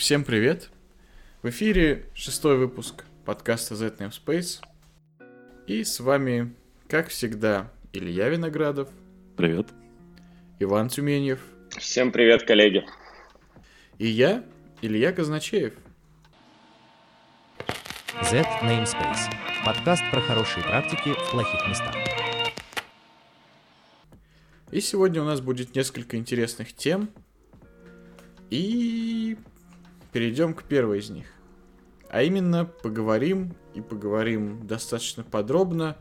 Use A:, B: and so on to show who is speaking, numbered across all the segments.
A: Всем привет! В эфире шестой выпуск подкаста Z Namespace. И с вами, как всегда, Илья Виноградов.
B: Привет.
A: Иван Тюменьев.
C: Всем привет, коллеги.
A: И я, Илья Казначеев.
D: Z Namespace. Подкаст про хорошие практики в плохих местах.
A: И сегодня у нас будет несколько интересных тем. И перейдем к первой из них. А именно поговорим и поговорим достаточно подробно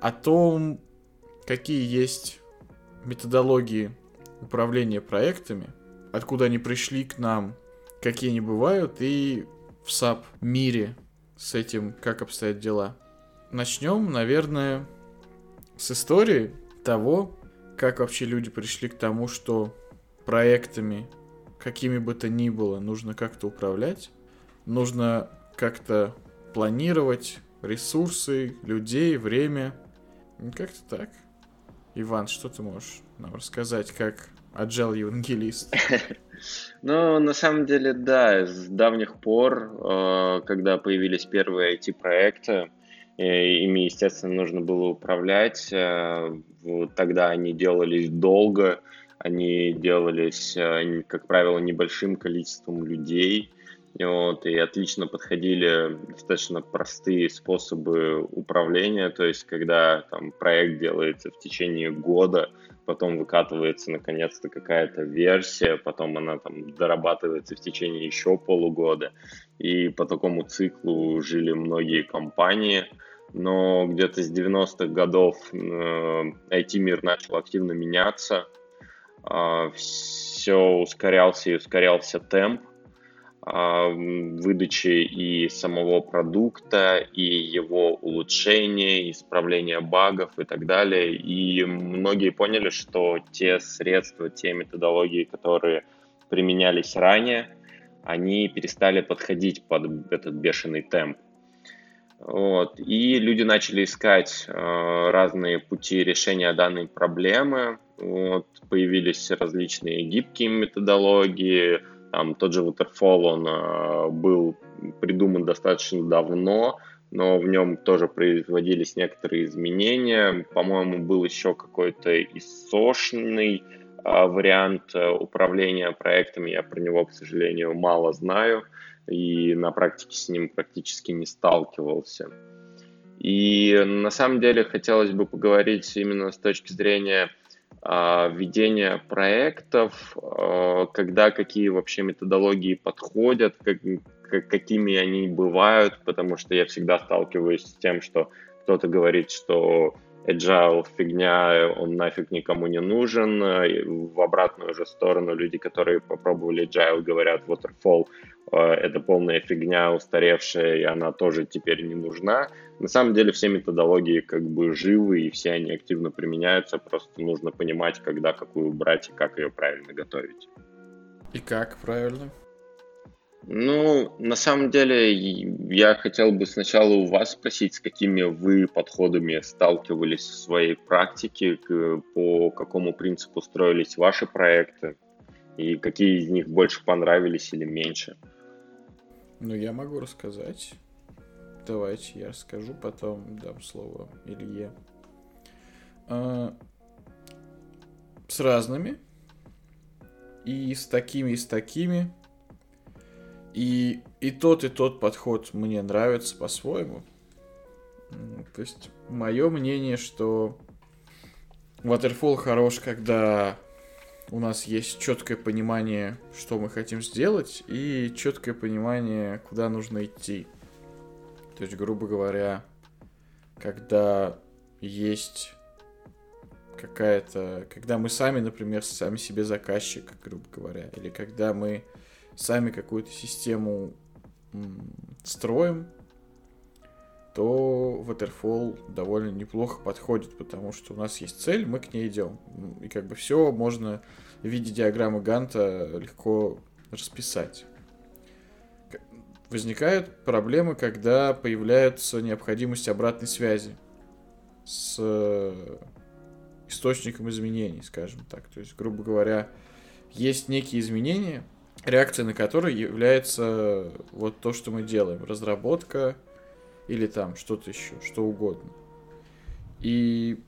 A: о том, какие есть методологии управления проектами, откуда они пришли к нам, какие они бывают, и в SAP мире с этим как обстоят дела. Начнем, наверное, с истории того, как вообще люди пришли к тому, что проектами какими бы то ни было, нужно как-то управлять, нужно как-то планировать ресурсы, людей, время. Как-то так. Иван, что ты можешь нам рассказать, как agile евангелист?
C: Ну, на самом деле, да, с давних пор, э, когда появились первые IT-проекты, э, ими, естественно, нужно было управлять. Э, тогда они делались долго, они делались, э, как правило, небольшим количеством людей, вот, и отлично подходили достаточно простые способы управления, то есть когда там проект делается в течение года, потом выкатывается наконец-то какая-то версия, потом она там дорабатывается в течение еще полугода, и по такому циклу жили многие компании, но где-то с 90-х годов э, IT-мир начал активно меняться, все ускорялся и ускорялся темп а, выдачи и самого продукта, и его улучшения, исправления багов и так далее. И многие поняли, что те средства, те методологии, которые применялись ранее, они перестали подходить под этот бешеный темп. Вот. И люди начали искать э, разные пути решения данной проблемы. Вот. Появились различные гибкие методологии. Там тот же Waterfall, он э, был придуман достаточно давно, но в нем тоже производились некоторые изменения. По-моему, был еще какой-то исошный э, вариант э, управления проектами. Я про него, к сожалению, мало знаю и на практике с ним практически не сталкивался. И на самом деле хотелось бы поговорить именно с точки зрения а, ведения проектов, а, когда какие вообще методологии подходят, как, какими они бывают, потому что я всегда сталкиваюсь с тем, что кто-то говорит, что agile фигня, он нафиг никому не нужен. В обратную же сторону люди, которые попробовали agile, говорят, waterfall э, это полная фигня, устаревшая, и она тоже теперь не нужна. На самом деле все методологии как бы живы, и все они активно применяются, просто нужно понимать, когда какую брать и как ее правильно готовить.
A: И как правильно?
C: Ну, на самом деле, я хотел бы сначала у вас спросить, с какими вы подходами сталкивались в своей практике, по какому принципу строились ваши проекты, и какие из них больше понравились или меньше.
A: Ну, я могу рассказать. Давайте я расскажу, потом дам слово Илье. А, с разными. И с такими, и с такими. И, и тот, и тот подход мне нравится по-своему. То есть, мое мнение, что Waterfall хорош, когда у нас есть четкое понимание, что мы хотим сделать, и четкое понимание, куда нужно идти. То есть, грубо говоря, когда есть какая-то... Когда мы сами, например, сами себе заказчик, грубо говоря, или когда мы сами какую-то систему строим, то Waterfall довольно неплохо подходит, потому что у нас есть цель, мы к ней идем. И как бы все можно в виде диаграммы Ганта легко расписать. Возникают проблемы, когда появляется необходимость обратной связи с источником изменений, скажем так. То есть, грубо говоря, есть некие изменения, реакцией на которые является вот то, что мы делаем. Разработка или там что-то еще, что угодно. И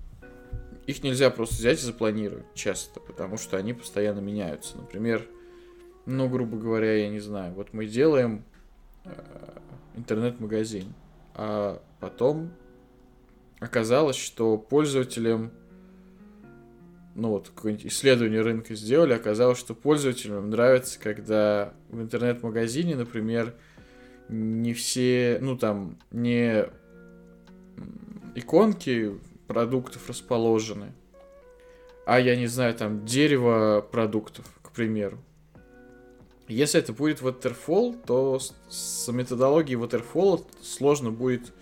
A: их нельзя просто взять и запланировать часто, потому что они постоянно меняются. Например, ну, грубо говоря, я не знаю, вот мы делаем э, интернет-магазин, а потом оказалось, что пользователям, ну вот, какое-нибудь исследование рынка сделали, оказалось, что пользователям нравится, когда в интернет-магазине, например, не все, ну там, не иконки продуктов расположены, а я не знаю, там дерево продуктов, к примеру. Если это будет waterfall, то с методологией waterfall сложно будет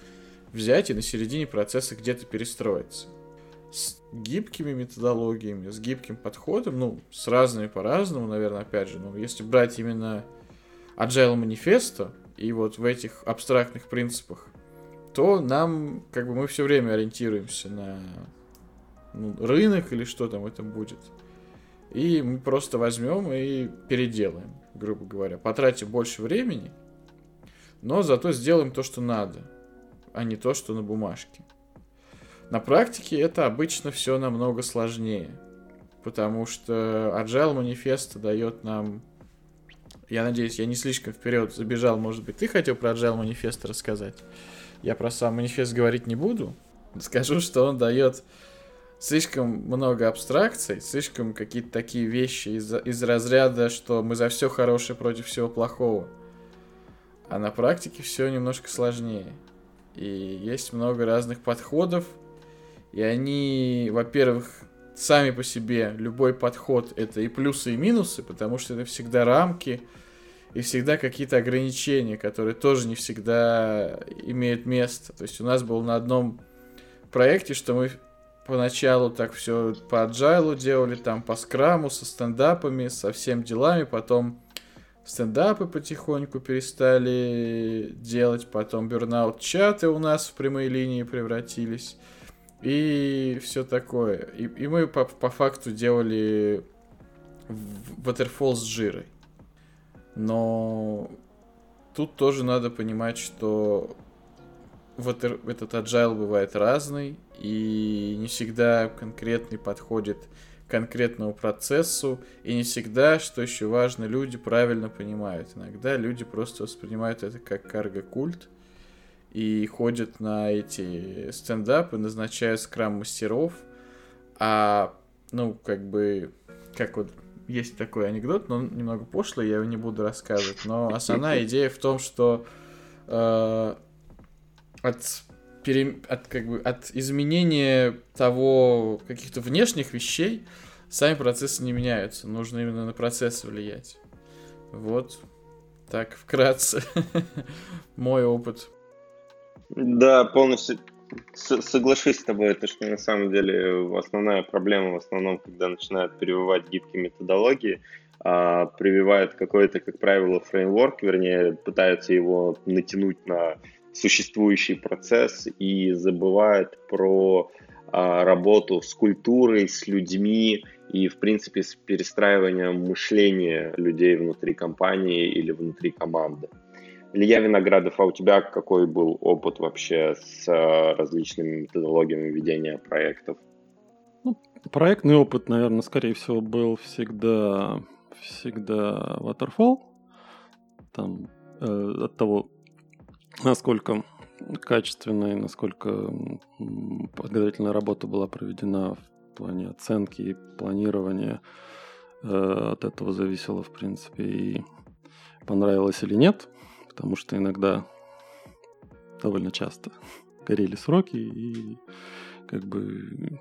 A: взять и на середине процесса где-то перестроиться. С гибкими методологиями, с гибким подходом, ну, с разными по-разному, наверное, опять же, ну, если брать именно Agile манифеста и вот в этих абстрактных принципах, то нам, как бы, мы все время ориентируемся на ну, рынок или что там это будет. И мы просто возьмем и переделаем, грубо говоря. Потратим больше времени, но зато сделаем то, что надо, а не то, что на бумажке. На практике это обычно все намного сложнее, потому что Agile манифест дает нам... Я надеюсь, я не слишком вперед забежал, может быть, ты хотел про Agile манифест рассказать? Я про сам манифест говорить не буду. Скажу, что он дает слишком много абстракций, слишком какие-то такие вещи из, из разряда, что мы за все хорошее против всего плохого. А на практике все немножко сложнее. И есть много разных подходов, и они, во-первых, сами по себе, любой подход это и плюсы, и минусы, потому что это всегда рамки, и всегда какие-то ограничения, которые тоже не всегда имеют место. То есть у нас было на одном проекте, что мы поначалу так все по agile делали, там по скраму, со стендапами, со всем делами, потом стендапы потихоньку перестали делать, потом бернаут чаты у нас в прямые линии превратились, и все такое. И, и мы по, по факту делали waterfall с жирой. Но тут тоже надо понимать, что вот этот agile бывает разный, и не всегда конкретный подходит конкретному процессу, и не всегда, что еще важно, люди правильно понимают. Иногда люди просто воспринимают это как карго-культ, и ходят на эти стендапы, назначают скрам-мастеров, а, ну, как бы, как вот есть такой анекдот, но он немного пошлый, я его не буду рассказывать, но основная идея в том, что э, от, пере, от, как бы, от изменения того, каких-то внешних вещей, сами процессы не меняются. Нужно именно на процесс влиять. Вот. Так, вкратце. Мой опыт.
C: Да, полностью соглашусь с тобой, это что на самом деле основная проблема в основном, когда начинают прививать гибкие методологии, а, прививают какой-то, как правило, фреймворк, вернее, пытаются его натянуть на существующий процесс и забывают про а, работу с культурой, с людьми и, в принципе, с перестраиванием мышления людей внутри компании или внутри команды. Илья Виноградов, а у тебя какой был опыт вообще с а, различными методологиями ведения проектов?
B: Ну, проектный опыт, наверное, скорее всего, был всегда, всегда waterfall. Там э, от того, насколько качественная насколько подготовительная работа была проведена в плане оценки и планирования. Э, от этого зависело, в принципе, и понравилось или нет, потому что иногда довольно часто горели сроки, и как бы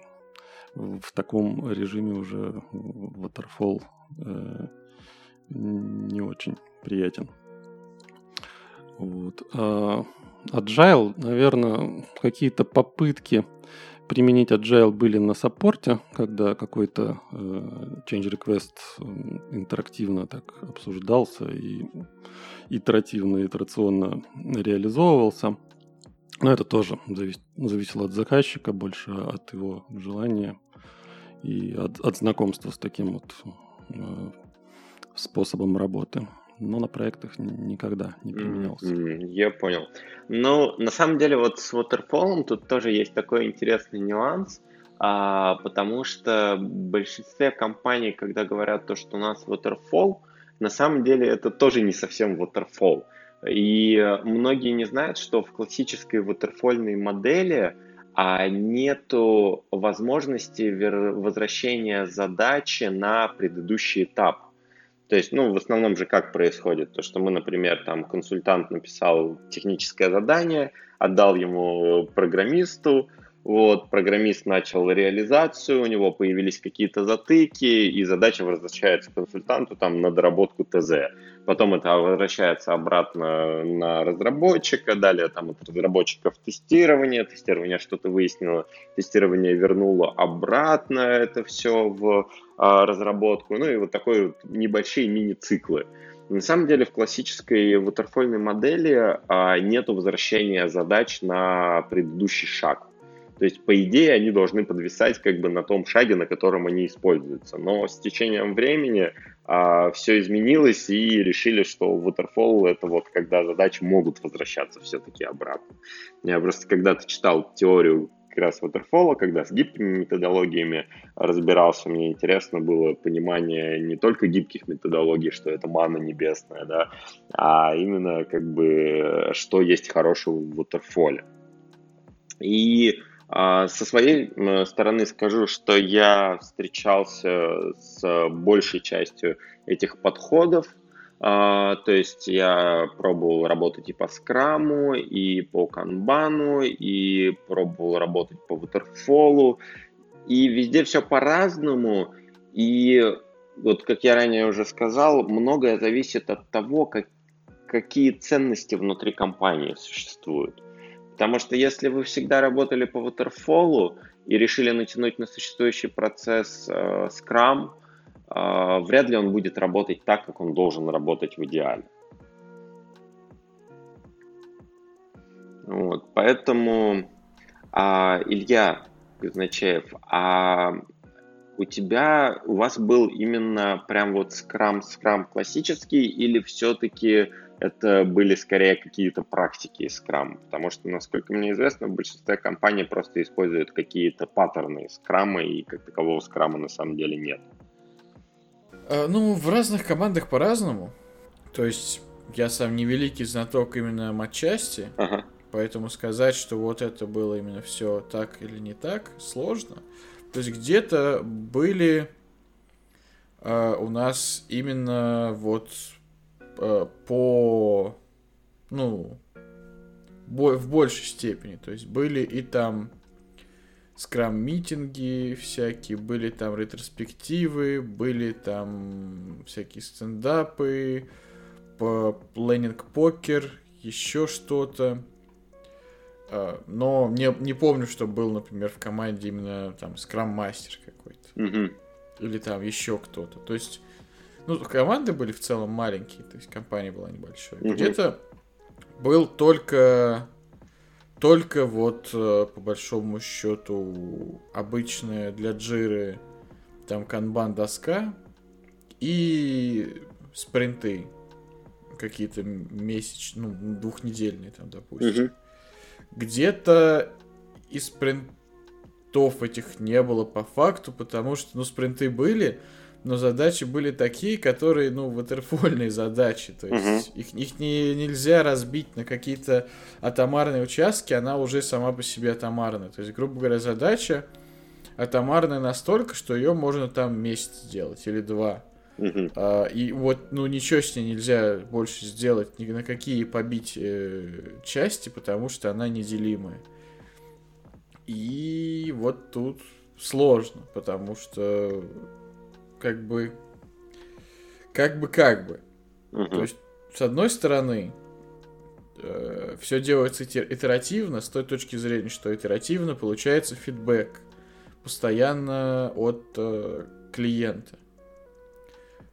B: в таком режиме уже waterfall э, не очень приятен. Вот. А Agile, наверное, какие-то попытки применить Agile были на саппорте, когда какой-то э, change request интерактивно так обсуждался и итеративно, итерационно реализовывался. Но это тоже завис, зависело от заказчика, больше от его желания и от, от знакомства с таким вот э, способом работы. Но на проектах никогда не применялся.
C: Mm-hmm. Я понял. Ну, на самом деле, вот с Waterfall тут тоже есть такой интересный нюанс, а, потому что в большинстве компаний, когда говорят то, что у нас Waterfall, на самом деле это тоже не совсем Waterfall. И многие не знают, что в классической waterfall модели а нету возможности возвращения задачи на предыдущий этап. То есть, ну, в основном же как происходит? То, что мы, например, там, консультант написал техническое задание, отдал ему программисту, вот, программист начал реализацию, у него появились какие-то затыки, и задача возвращается консультанту там на доработку ТЗ. Потом это возвращается обратно на разработчика, далее там от разработчиков тестирование, тестирование что-то выяснило, тестирование вернуло обратно это все в а, разработку, ну и вот такой вот небольшие мини-циклы. На самом деле в классической waterfall модели а, нет возвращения задач на предыдущий шаг. То есть, по идее, они должны подвисать как бы на том шаге, на котором они используются. Но с течением времени а, все изменилось и решили, что Waterfall это вот когда задачи могут возвращаться все-таки обратно. Я просто когда-то читал теорию как раз Waterfall, когда с гибкими методологиями разбирался, мне интересно было понимание не только гибких методологий, что это мана небесная, да, а именно как бы что есть хорошего в Waterfall. И со своей стороны скажу, что я встречался с большей частью этих подходов. А, то есть я пробовал работать и по скраму, и по канбану, и пробовал работать по ватерфолу. И везде все по-разному. И вот как я ранее уже сказал, многое зависит от того, как, какие ценности внутри компании существуют. Потому что если вы всегда работали по waterfall и решили натянуть на существующий процесс э, Scrum, э, вряд ли он будет работать так, как он должен работать в идеале. Вот, поэтому, а, Илья Казначеев, а у тебя, у вас был именно прям вот скрам, скрам классический или все-таки это были скорее какие-то практики из скрама, потому что, насколько мне известно, в большинстве компаний просто используют какие-то паттерны из скрама, и как такового скрама на самом деле нет.
A: А, ну, в разных командах по-разному. То есть, я сам не великий знаток именно матчасти, ага. поэтому сказать, что вот это было именно все так или не так, сложно. То есть, где-то были э, у нас именно вот Э, по, ну, в большей степени. То есть были и там скрам-митинги всякие, были там ретроспективы, были там всякие стендапы, планинг-покер, еще что-то. Э, но не, не помню, что был, например, в команде именно там скрам-мастер какой-то. Mm-hmm. Или там еще кто-то. То есть ну, команды были в целом маленькие, то есть компания была небольшой. Угу. Где-то был только только вот э, по большому счету обычная для джиры там канбан доска и спринты какие-то месячные, ну, двухнедельные там, допустим. Угу. Где-то из спринтов этих не было по факту, потому что, ну, спринты были, но задачи были такие, которые, ну, ватерфольные задачи, то есть uh-huh. их, их не, нельзя разбить на какие-то атомарные участки, она уже сама по себе атомарная. То есть, грубо говоря, задача атомарная настолько, что ее можно там месяц сделать или два. Uh-huh. А, и вот, ну, ничего с ней нельзя больше сделать, ни на какие побить э, части, потому что она неделимая. И вот тут сложно, потому что как бы, как бы, как бы. Угу. То есть, с одной стороны, э, все делается итеративно, с той точки зрения, что итеративно получается фидбэк постоянно от э, клиента.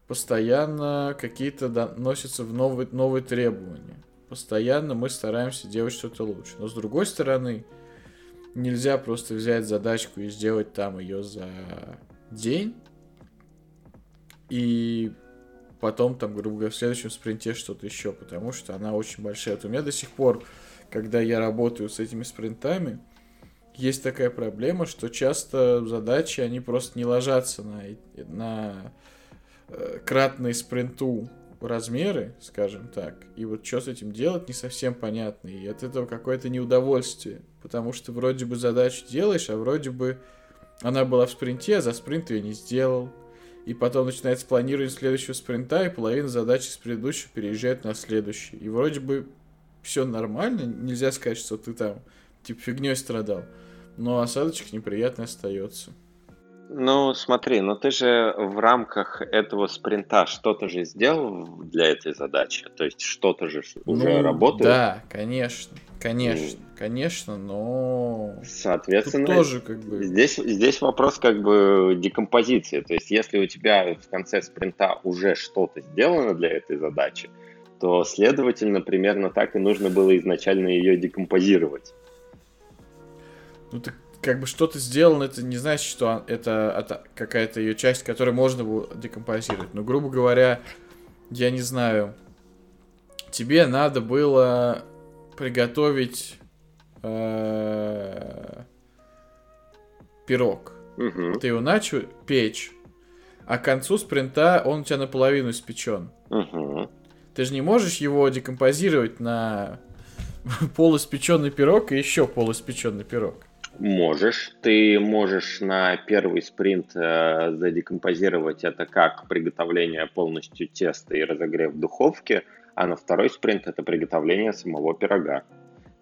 A: Постоянно какие-то доносятся в новые, новые требования. Постоянно мы стараемся делать что-то лучше. Но с другой стороны, нельзя просто взять задачку и сделать там ее за день и потом, там, грубо говоря, в следующем спринте что-то еще, потому что она очень большая. Вот у меня до сих пор, когда я работаю с этими спринтами, есть такая проблема, что часто задачи, они просто не ложатся на, на э, кратные спринту размеры, скажем так. И вот что с этим делать, не совсем понятно. И от этого какое-то неудовольствие. Потому что вроде бы задачу делаешь, а вроде бы она была в спринте, а за спринт ее не сделал. И потом начинается планирование следующего спринта, и половина задачи с предыдущего переезжает на следующий. И вроде бы все нормально, нельзя сказать, что ты там типа фигней страдал. Но осадочек неприятный остается.
C: Ну, смотри, ну ты же в рамках этого спринта что-то же сделал для этой задачи. То есть что-то же уже ну, работает.
A: Да, конечно, конечно, mm. конечно, но.
C: Соответственно, Тут тоже как бы. Здесь, здесь вопрос как бы декомпозиции. То есть, если у тебя в конце спринта уже что-то сделано для этой задачи, то, следовательно, примерно так и нужно было изначально ее декомпозировать.
A: Ну так как бы что-то сделано, это не значит, что это какая-то ее часть, которую можно было декомпозировать. Но, грубо говоря, я не знаю, тебе надо было приготовить э, пирог.
C: Угу.
A: Ты его начал печь, а к концу спринта он у тебя наполовину испечен.
C: Угу.
A: Ты же не можешь его декомпозировать на полуиспеченный пирог и еще полуиспеченный пирог.
C: Можешь. Ты можешь на первый спринт э, задекомпозировать это как приготовление полностью теста и разогрев в духовке, а на второй спринт это приготовление самого пирога.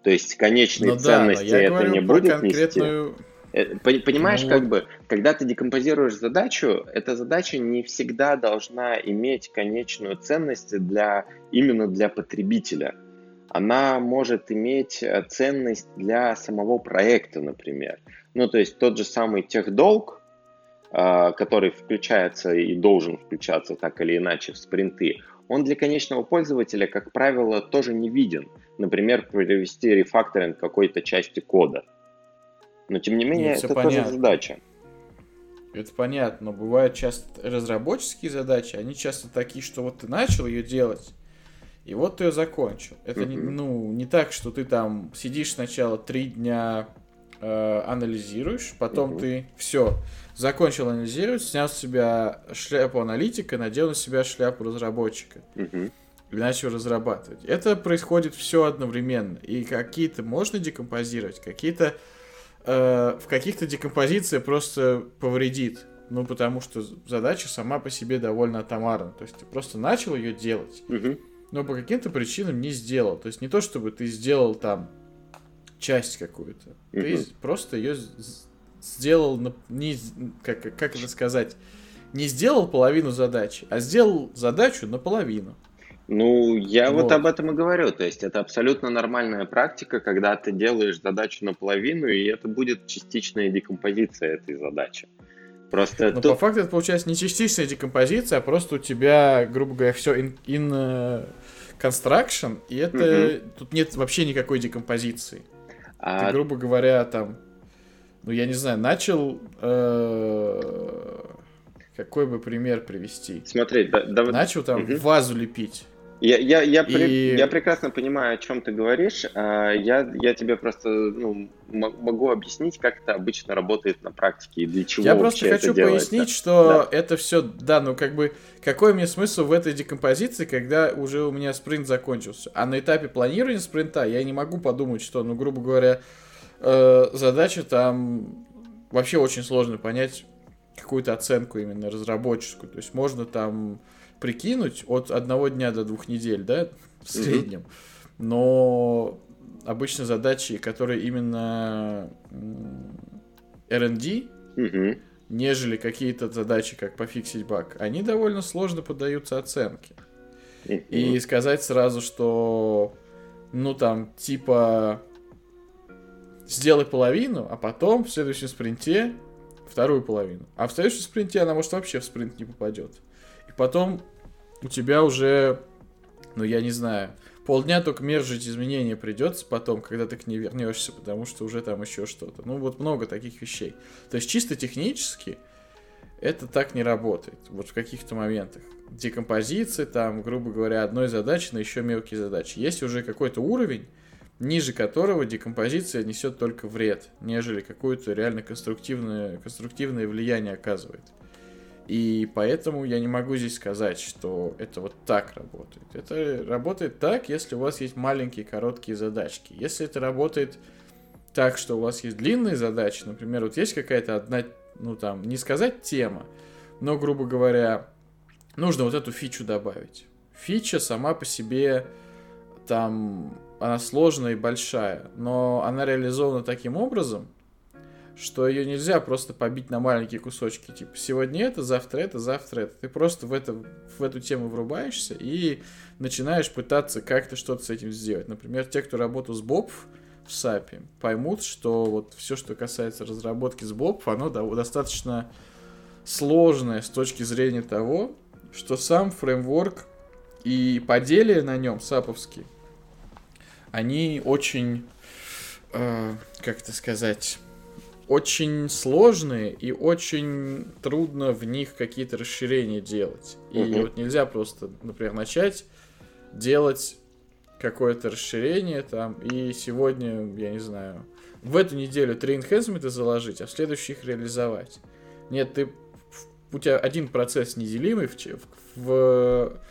C: То есть конечной ну, ценности да, это не будет конкретную... нести. Э, понимаешь, ну... как бы, когда ты декомпозируешь задачу, эта задача не всегда должна иметь конечную ценность для, именно для потребителя она может иметь э, ценность для самого проекта, например. Ну, то есть тот же самый техдолг, э, который включается и должен включаться так или иначе в спринты, он для конечного пользователя, как правило, тоже не виден. Например, провести рефакторинг какой-то части кода. Но тем не менее, Нет, это понятно. тоже задача.
A: Это понятно, но бывают часто разработческие задачи, они часто такие, что вот ты начал ее делать, и вот ты ее закончил. Это mm-hmm. не, ну, не так, что ты там сидишь сначала три дня э, анализируешь, потом mm-hmm. ты все, закончил анализировать, снял с себя шляпу аналитика, надел на себя шляпу разработчика.
C: Mm-hmm.
A: И начал разрабатывать. Это происходит все одновременно. И какие-то можно декомпозировать, какие-то э, в каких-то декомпозиция просто повредит. Ну, потому что задача сама по себе довольно атомарна. То есть ты просто начал ее делать.
C: Mm-hmm
A: но по каким-то причинам не сделал. То есть не то, чтобы ты сделал там часть какую-то. Mm-hmm. Ты просто ее сделал, на, не, как, как это сказать, не сделал половину задачи, а сделал задачу наполовину.
C: Ну, я вот. вот об этом и говорю. То есть это абсолютно нормальная практика, когда ты делаешь задачу наполовину, и это будет частичная декомпозиция этой задачи. Просто
A: Но тут... по факту это получается не частичная декомпозиция, а просто у тебя, грубо говоря, все in, in uh, construction, и это mm-hmm. тут нет вообще никакой декомпозиции. А... Ты, грубо говоря, там, ну я не знаю, начал э, какой бы пример привести?
C: Смотри, да, да,
A: начал там угу. вазу лепить.
C: Я, я, я, и... при, я прекрасно понимаю, о чем ты говоришь. А, я, я тебе просто ну, могу объяснить, как это обычно работает на практике и для чего
A: Я просто хочу пояснить, что да. это все, да, ну как бы, какой мне смысл в этой декомпозиции, когда уже у меня спринт закончился. А на этапе планирования спринта я не могу подумать, что, ну, грубо говоря, э, задача там вообще очень сложно понять какую-то оценку именно разработческую. То есть можно там прикинуть от одного дня до двух недель, да, в среднем. Mm-hmm. Но обычно задачи, которые именно R&D,
C: mm-hmm.
A: нежели какие-то задачи, как пофиксить баг, они довольно сложно поддаются оценке. Mm-hmm. И сказать сразу, что, ну там, типа, сделай половину, а потом в следующем спринте вторую половину. А в следующем спринте она может вообще в спринт не попадет. И потом у тебя уже, ну я не знаю, полдня только мержить изменения придется потом, когда ты к ней вернешься, потому что уже там еще что-то. Ну вот много таких вещей. То есть чисто технически это так не работает. Вот в каких-то моментах. Декомпозиции, там, грубо говоря, одной задачи на еще мелкие задачи. Есть уже какой-то уровень, ниже которого декомпозиция несет только вред, нежели какое-то реально конструктивное, конструктивное влияние оказывает. И поэтому я не могу здесь сказать, что это вот так работает. Это работает так, если у вас есть маленькие короткие задачки. Если это работает так, что у вас есть длинные задачи, например, вот есть какая-то одна, ну там, не сказать тема, но, грубо говоря, нужно вот эту фичу добавить. Фича сама по себе там, она сложная и большая, но она реализована таким образом, что ее нельзя просто побить на маленькие кусочки. Типа, сегодня это, завтра это, завтра это. Ты просто в, это, в эту тему врубаешься и начинаешь пытаться как-то что-то с этим сделать. Например, те, кто работал с Боб в SAP, поймут, что вот все, что касается разработки с Боб, оно достаточно сложное с точки зрения того, что сам фреймворк и поделия на нем саповские, они очень, э, как это сказать, очень сложные и очень трудно в них какие-то расширения делать. И угу. вот нельзя просто, например, начать делать какое-то расширение там, и сегодня, я не знаю, в эту неделю три enhancement заложить, а в следующий их реализовать. Нет, ты у тебя один процесс неделимый в, в, в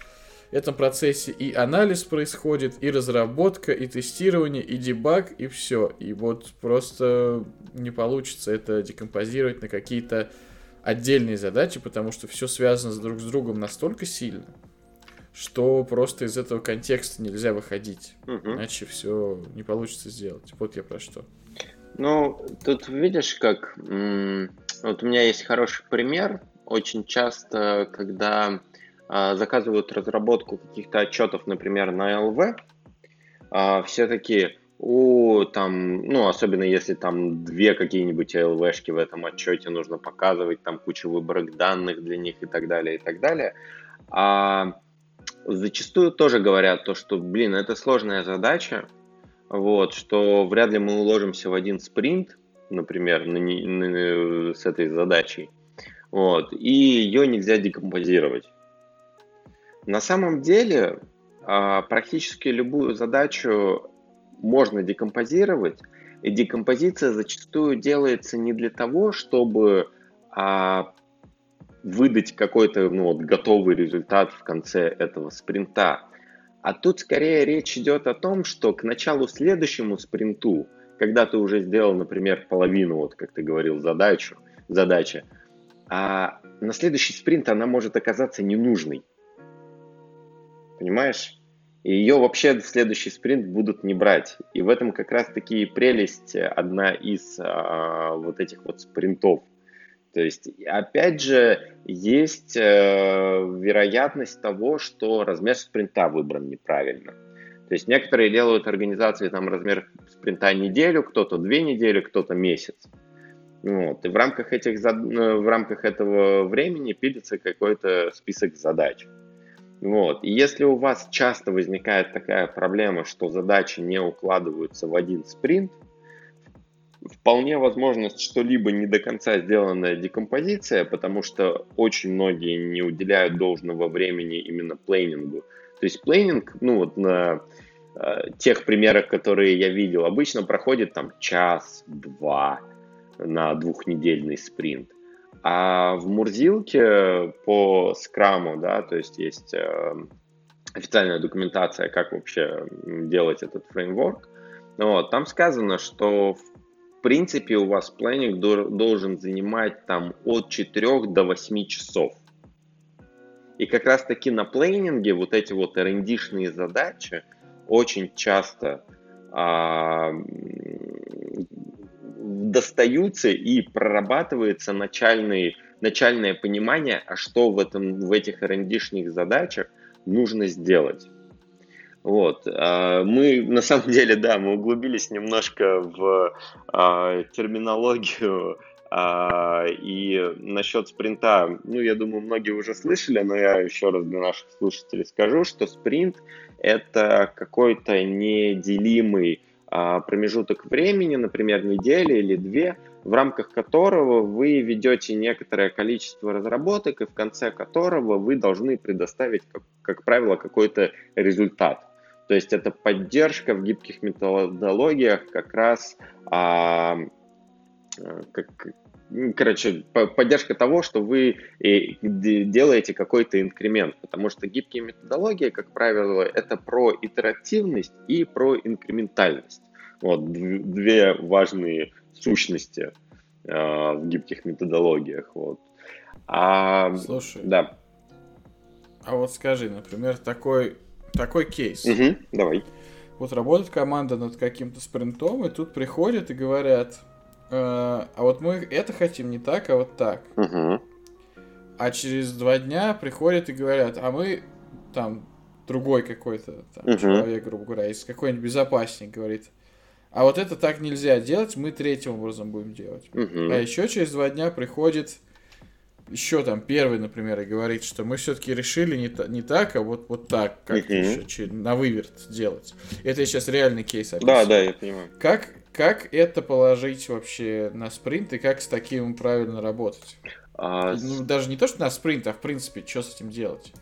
A: этом процессе и анализ происходит, и разработка, и тестирование, и дебаг, и все. И вот просто не получится это декомпозировать на какие-то отдельные задачи, потому что все связано друг с другом настолько сильно, что просто из этого контекста нельзя выходить. Угу. Иначе все не получится сделать. Вот я про что.
C: Ну, тут видишь, как... Вот у меня есть хороший пример. Очень часто, когда заказывают разработку каких-то отчетов, например, на ЛВ, а, все такие, у там, ну, особенно если там две какие-нибудь ЛВшки в этом отчете нужно показывать, там куча выборок данных для них и так далее, и так далее. А зачастую тоже говорят то, что, блин, это сложная задача, вот, что вряд ли мы уложимся в один спринт, например, на, на, с этой задачей, вот, и ее нельзя декомпозировать. На самом деле а, практически любую задачу можно декомпозировать, и декомпозиция зачастую делается не для того, чтобы а, выдать какой-то ну, вот, готовый результат в конце этого спринта. А тут скорее речь идет о том, что к началу следующему спринту, когда ты уже сделал, например, половину, вот как ты говорил, задачу, задача, а на следующий спринт она может оказаться ненужной понимаешь? И ее вообще в следующий спринт будут не брать. И в этом как раз-таки прелесть э, одна из а, вот этих вот спринтов. То есть, опять же, есть э, вероятность того, что размер спринта выбран неправильно. То есть некоторые делают организации там размер спринта неделю, кто-то две недели, кто-то месяц. Вот. И в рамках, этих, э, в рамках этого времени пилится какой-то список задач. Вот. И если у вас часто возникает такая проблема, что задачи не укладываются в один спринт, вполне возможно, что либо не до конца сделанная декомпозиция, потому что очень многие не уделяют должного времени именно плейнингу. То есть плейнинг, ну вот на э, тех примерах, которые я видел, обычно проходит там час-два на двухнедельный спринт. А в Мурзилке по скраму, да, то есть есть э, официальная документация, как вообще делать этот фреймворк. Вот, там сказано, что в принципе у вас планинг должен занимать там от 4 до 8 часов. И как раз таки на плейнинге вот эти вот rnd задачи очень часто а, достаются и прорабатывается начальный, начальное понимание, а что в, этом, в этих rd задачах нужно сделать. Вот. А, мы, на самом деле, да, мы углубились немножко в а, терминологию а, и насчет спринта, ну, я думаю, многие уже слышали, но я еще раз для наших слушателей скажу, что спринт это какой-то неделимый промежуток времени, например, недели или две, в рамках которого вы ведете некоторое количество разработок и в конце которого вы должны предоставить, как, как правило, какой-то результат. То есть это поддержка в гибких методологиях как раз а, как, короче, поддержка того, что вы делаете какой-то инкремент, потому что гибкие методологии, как правило, это про итеративность и про инкрементальность. Вот две важные сущности э, в гибких методологиях. Вот.
A: А, Слушай, да. А вот скажи, например, такой, такой кейс.
C: Угу, давай.
A: Вот работает команда над каким-то спринтом, и тут приходят и говорят, а, а вот мы это хотим не так, а вот так.
C: Угу.
A: А через два дня приходят и говорят, а мы там другой какой-то там, угу. человек, грубо говоря, из какой-нибудь безопасник говорит, а вот это так нельзя делать, мы третьим образом будем делать.
C: Угу.
A: А еще через два дня приходит еще там первый, например, и говорит, что мы все-таки решили не, та, не так, а вот, вот так, как uh еще на выверт делать. Это сейчас реальный кейс
C: описываю. Да, да, я понимаю.
A: Как, как это положить вообще на спринт и как с таким правильно работать? А... Ну, даже не то, что на спринт, а в принципе, что с этим делать?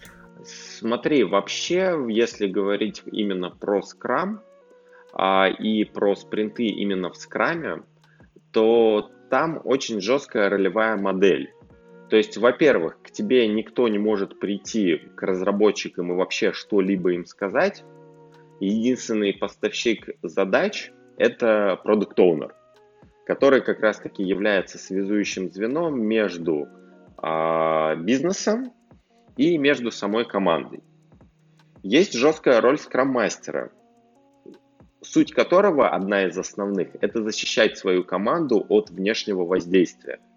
C: Смотри, вообще, если говорить именно про скрам а, и про спринты именно в скраме, то там очень жесткая ролевая модель. То есть, во-первых, к тебе никто не может прийти к разработчикам и вообще что-либо им сказать. Единственный поставщик задач – это продукт оунер который как раз-таки является связующим звеном между а, бизнесом и между самой командой. Есть жесткая роль скрам-мастера, суть которого, одна из основных, это защищать свою команду от внешнего воздействия –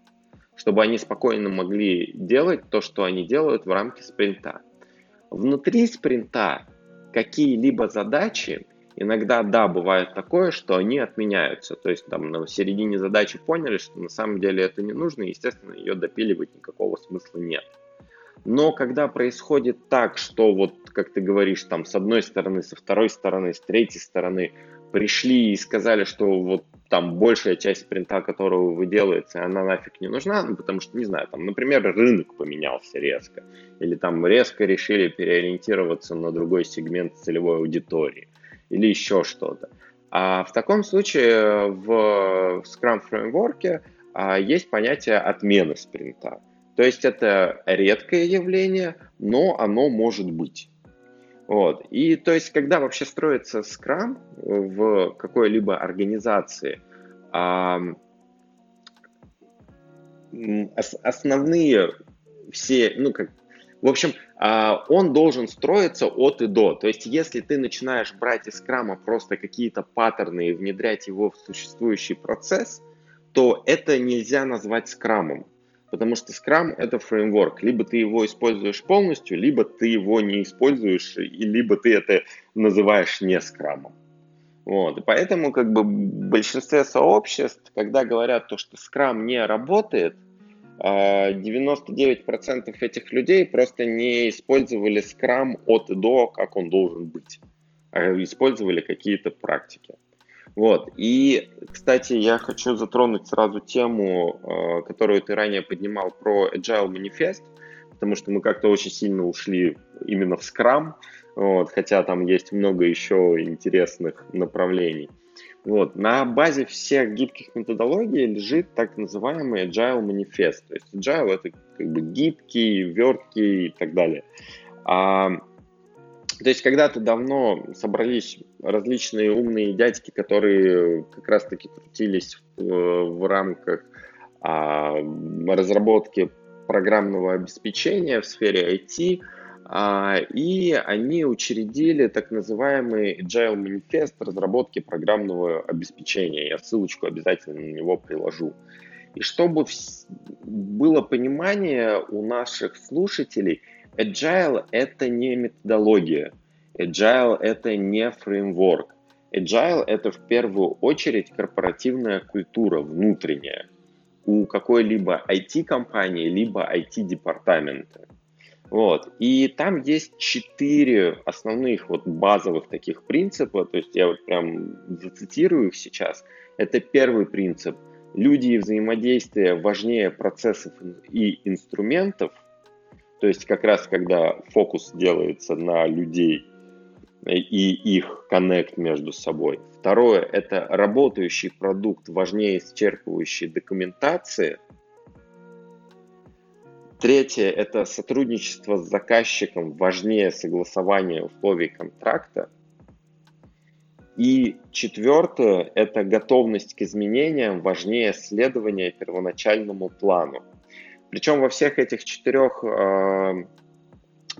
C: чтобы они спокойно могли делать то, что они делают в рамке спринта. Внутри спринта какие-либо задачи, иногда, да, бывает такое, что они отменяются. То есть там на середине задачи поняли, что на самом деле это не нужно, и, естественно, ее допиливать никакого смысла нет. Но когда происходит так, что вот, как ты говоришь, там с одной стороны, со второй стороны, с третьей стороны пришли и сказали, что вот там большая часть спринта, которую вы делаете, она нафиг не нужна, ну, потому что, не знаю, там, например, рынок поменялся резко, или там резко решили переориентироваться на другой сегмент целевой аудитории, или еще что-то. А в таком случае в Scrum Framework а, есть понятие отмены спринта. То есть это редкое явление, но оно может быть. Вот. И то есть, когда вообще строится скрам в какой-либо организации, а, основные все, ну как, в общем, а, он должен строиться от и до. То есть, если ты начинаешь брать из скрама просто какие-то паттерны и внедрять его в существующий процесс, то это нельзя назвать скрамом. Потому что Scrum — это фреймворк. Либо ты его используешь полностью, либо ты его не используешь, и либо ты это называешь не Scrum. Вот. И поэтому как бы в большинстве сообществ, когда говорят то, что Scrum не работает, 99% а, этих людей просто не использовали Scrum от и до, как он должен быть, а использовали какие-то практики. Вот. И, кстати, я хочу затронуть сразу тему, э, которую ты ранее поднимал про Agile Manifest, потому что мы как-то очень сильно ушли именно в Scrum, вот, хотя там есть много еще интересных направлений. Вот. На базе всех гибких методологий лежит так называемый Agile Manifest. То есть Agile это как бы гибкий, верткий и так далее. А то есть когда-то давно собрались различные умные дядьки, которые как раз-таки крутились в, в рамках а, разработки программного обеспечения в сфере IT, а, и они учредили так называемый Agile Manifest разработки программного обеспечения. Я ссылочку обязательно на него приложу. И чтобы было понимание у наших слушателей – Agile — это не методология. Agile — это не фреймворк. Agile — это в первую очередь корпоративная культура внутренняя у какой-либо IT-компании, либо IT-департамента. Вот. И там есть четыре основных вот базовых таких принципа, то есть я вот прям зацитирую их сейчас. Это первый принцип. Люди и взаимодействие важнее процессов и инструментов, то есть как раз когда фокус делается на людей и их коннект между собой. Второе – это работающий продукт важнее исчерпывающей документации – Третье – это сотрудничество с заказчиком важнее согласования условий контракта. И четвертое – это готовность к изменениям важнее следования первоначальному плану. Причем во всех этих четырех э,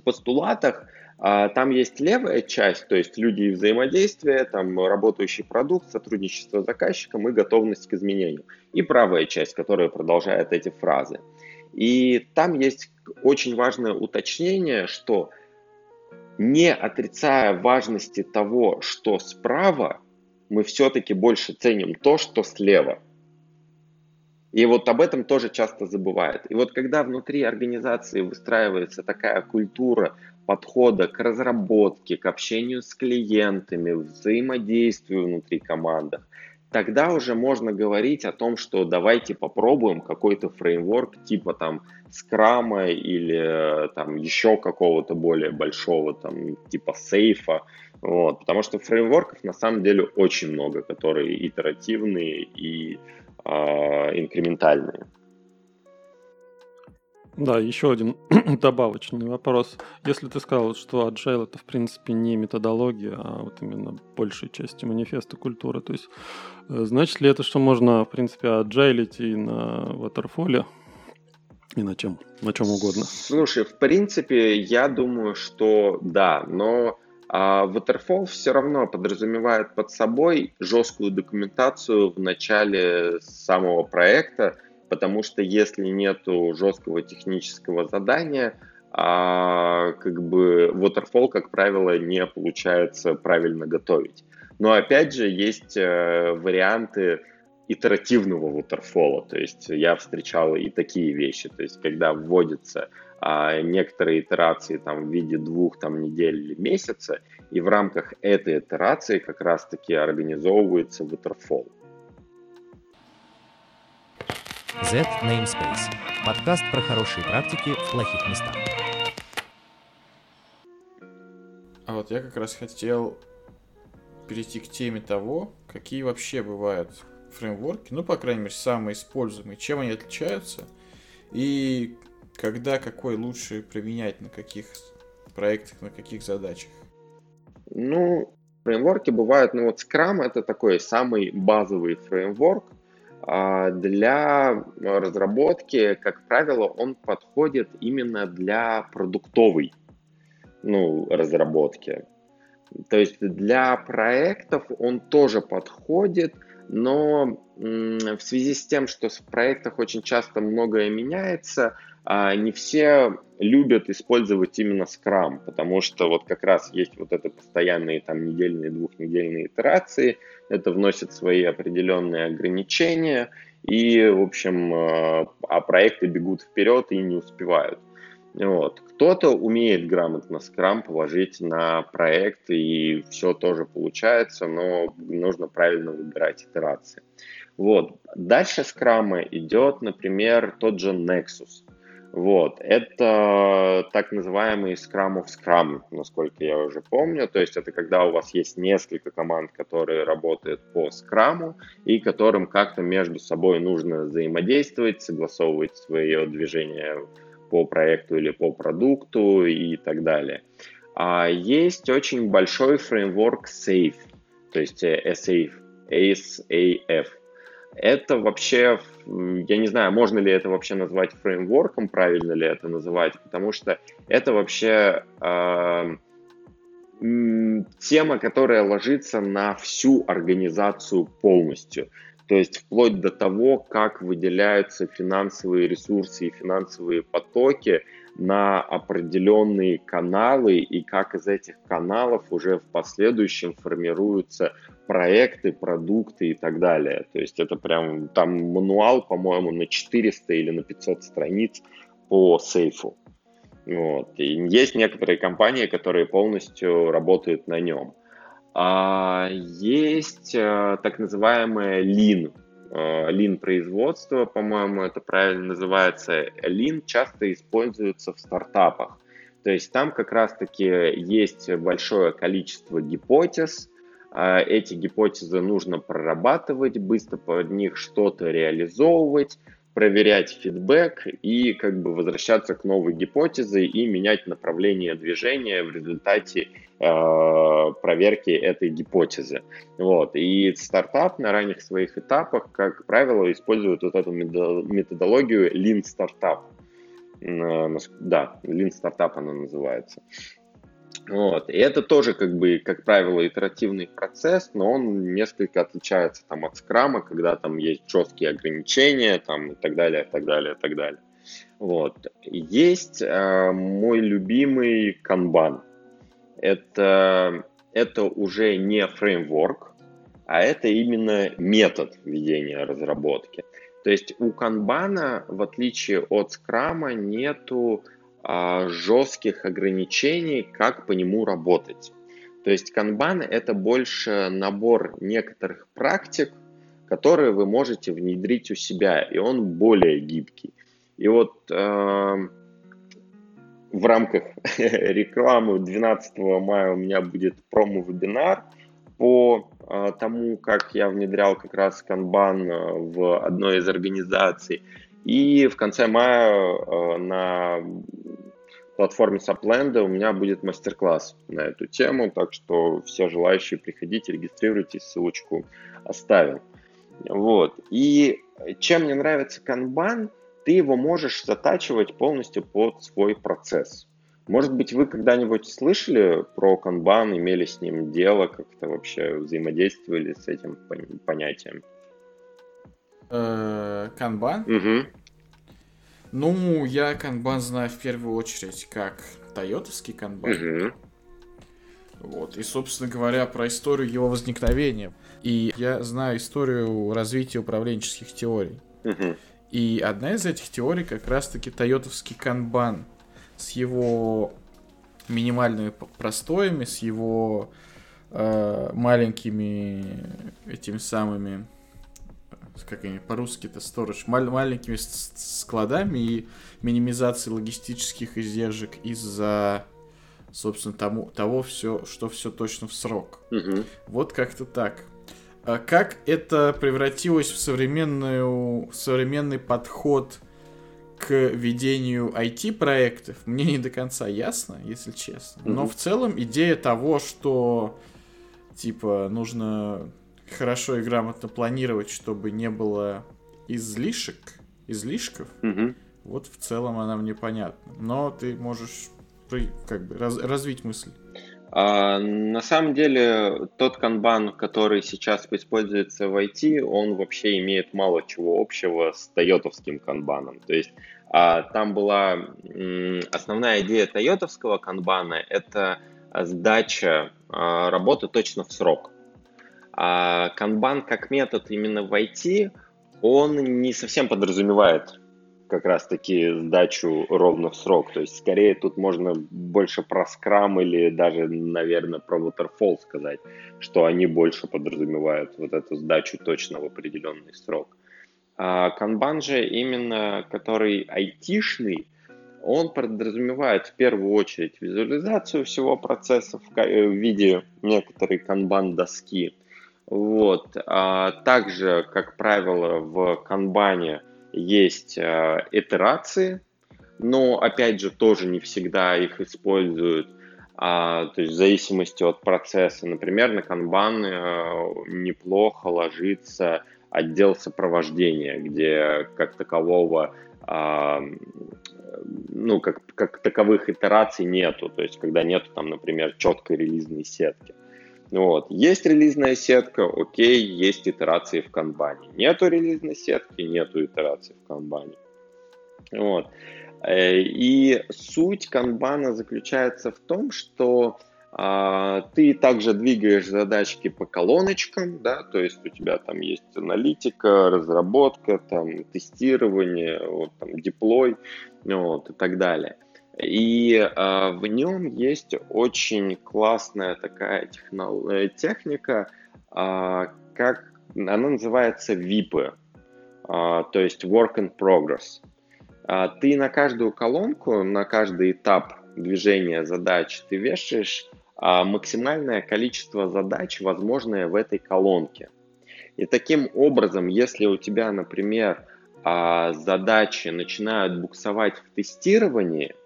C: постулатах э, там есть левая часть, то есть люди и взаимодействие, там работающий продукт, сотрудничество с заказчиком и готовность к изменению. И правая часть, которая продолжает эти фразы. И там есть очень важное уточнение, что не отрицая важности того, что справа, мы все-таки больше ценим то, что слева. И вот об этом тоже часто забывают. И вот когда внутри организации выстраивается такая культура подхода к разработке, к общению с клиентами, взаимодействию внутри команды, тогда уже можно говорить о том, что давайте попробуем какой-то фреймворк типа там скрама или э, там еще какого-то более большого там типа сейфа, вот, потому что фреймворков на самом деле очень много, которые итеративные и инкрементальные.
B: Да, еще один добавочный вопрос. Если ты сказал, что Agile это в принципе не методология, а вот именно большей части манифеста культуры, то есть э, значит ли это, что можно в принципе аджайлить и на Waterfall, и на чем, на чем угодно?
C: Слушай, в принципе, я думаю, что да, но а Waterfall все равно подразумевает под собой жесткую документацию в начале самого проекта, потому что если нету жесткого технического задания, а, как бы waterfall, как правило, не получается правильно готовить. Но опять же, есть э, варианты итеративного waterfall, то есть я встречал и такие вещи, то есть когда вводятся а, некоторые итерации там в виде двух там недель или месяца, и в рамках этой итерации как раз-таки организовывается waterfall.
D: Z Namespace. Подкаст про хорошие практики в плохих местах.
A: А вот я как раз хотел перейти к теме того, какие вообще бывают фреймворки, ну, по крайней мере, самые используемые, чем они отличаются, и когда какой лучше применять на каких проектах, на каких задачах.
C: Ну, фреймворки бывают, ну вот Scrum это такой самый базовый фреймворк, а, для разработки, как правило, он подходит именно для продуктовой ну, разработки. То есть для проектов он тоже подходит, но в связи с тем, что в проектах очень часто многое меняется, не все любят использовать именно Scrum, потому что вот как раз есть вот это постоянные там недельные, двухнедельные итерации, это вносит свои определенные ограничения, и, в общем, а, а проекты бегут вперед и не успевают. Вот. Кто-то умеет грамотно скрам положить на проект, и все тоже получается, но нужно правильно выбирать итерации. Вот. Дальше скрама идет, например, тот же Nexus. Вот, это так называемый Scrum of Scrum, насколько я уже помню. То есть это когда у вас есть несколько команд, которые работают по Scrum, и которым как-то между собой нужно взаимодействовать, согласовывать свое движение по проекту или по продукту и так далее. А есть очень большой фреймворк SAFE, то есть SAFE, ASAF это вообще, я не знаю, можно ли это вообще назвать фреймворком, правильно ли это называть, потому что это вообще э, тема, которая ложится на всю организацию полностью. То есть вплоть до того, как выделяются финансовые ресурсы и финансовые потоки на определенные каналы и как из этих каналов уже в последующем формируются проекты, продукты и так далее. То есть это прям там мануал, по-моему, на 400 или на 500 страниц по сейфу. Вот. И есть некоторые компании, которые полностью работают на нем. А есть а, так называемое Lean. А, Lean производство, по-моему, это правильно называется. Lean часто используется в стартапах. То есть там как раз-таки есть большое количество гипотез, эти гипотезы нужно прорабатывать, быстро под них что-то реализовывать, проверять фидбэк и как бы возвращаться к новой гипотезе и менять направление движения в результате э, проверки этой гипотезы. Вот. И стартап на ранних своих этапах, как правило, использует вот эту методологию Lean Startup. Да, Lean Startup она называется. Вот. И это тоже, как бы, как правило, итеративный процесс, но он несколько отличается там, от скрама, когда там есть жесткие ограничения там, и так далее, и так далее, и так далее. Вот. Есть э, мой любимый канбан. Это, это уже не фреймворк, а это именно метод ведения разработки. То есть у канбана, в отличие от скрама, нету жестких ограничений, как по нему работать. То есть канбан это больше набор некоторых практик, которые вы можете внедрить у себя, и он более гибкий. И вот э, в рамках рекламы 12 мая у меня будет промо-вебинар по э, тому, как я внедрял как раз канбан э, в одной из организаций. И в конце мая э, на платформе Сапленда у меня будет мастер-класс на эту тему, так что все желающие приходите, регистрируйтесь, ссылочку оставил. Вот. И чем мне нравится канбан, ты его можешь затачивать полностью под свой процесс. Может быть, вы когда-нибудь слышали про канбан, имели с ним дело, как-то вообще взаимодействовали с этим понятием?
A: Э, канбан?
C: Угу.
A: Ну, я канбан знаю в первую очередь как тойотовский канбан.
C: Угу.
A: Вот. И, собственно говоря, про историю его возникновения. И я знаю историю развития управленческих теорий.
C: Угу.
A: И одна из этих теорий как раз-таки тойотовский канбан с его минимальными простоями, с его э, маленькими этими самыми как они по-русски-то, storage, мал- маленькими складами и минимизацией логистических издержек из-за, собственно, тому, того, все, что все точно в срок.
C: Угу.
A: Вот как-то так. А как это превратилось в, современную, современный подход к ведению IT-проектов, мне не до конца ясно, если честно. Но mm в целом идея того, что типа нужно хорошо и грамотно планировать, чтобы не было излишек, излишков,
C: угу.
A: вот в целом она мне понятна. Но ты можешь как бы раз, развить мысль.
C: А, на самом деле, тот канбан, который сейчас используется в IT, он вообще имеет мало чего общего с тойотовским канбаном. То есть а, там была м, основная идея тойотовского канбана – это сдача а, работы точно в срок. А канбан как метод именно в IT, он не совсем подразумевает как раз-таки сдачу ровно в срок. То есть, скорее, тут можно больше про скрам или даже, наверное, про waterfall сказать, что они больше подразумевают вот эту сдачу точно в определенный срок. А канбан же именно, который айтишный, он подразумевает в первую очередь визуализацию всего процесса в виде некоторой канбан-доски – вот. А также, как правило, в канбане есть а, итерации, но, опять же, тоже не всегда их используют. А, то есть в зависимости от процесса. Например, на канбан а, неплохо ложится отдел сопровождения, где как такового а, ну, как, как таковых итераций нету, то есть когда нету там, например, четкой релизной сетки. Вот. Есть релизная сетка, окей, есть итерации в канбане. Нету релизной сетки, нету итераций в канбане. Вот. Э, и суть канбана заключается в том, что а, ты также двигаешь задачки по колоночкам, да, то есть у тебя там есть аналитика, разработка, там тестирование, вот, там, деплой, вот, и так далее. И э, в нем есть очень классная такая техно- э, техника, э, как она называется VIP, э, то есть Work in Progress. Э, ты на каждую колонку, на каждый этап движения задач ты вешаешь э, максимальное количество задач, возможное в этой колонке. И таким образом, если у тебя, например, задачи начинают буксовать в тестировании –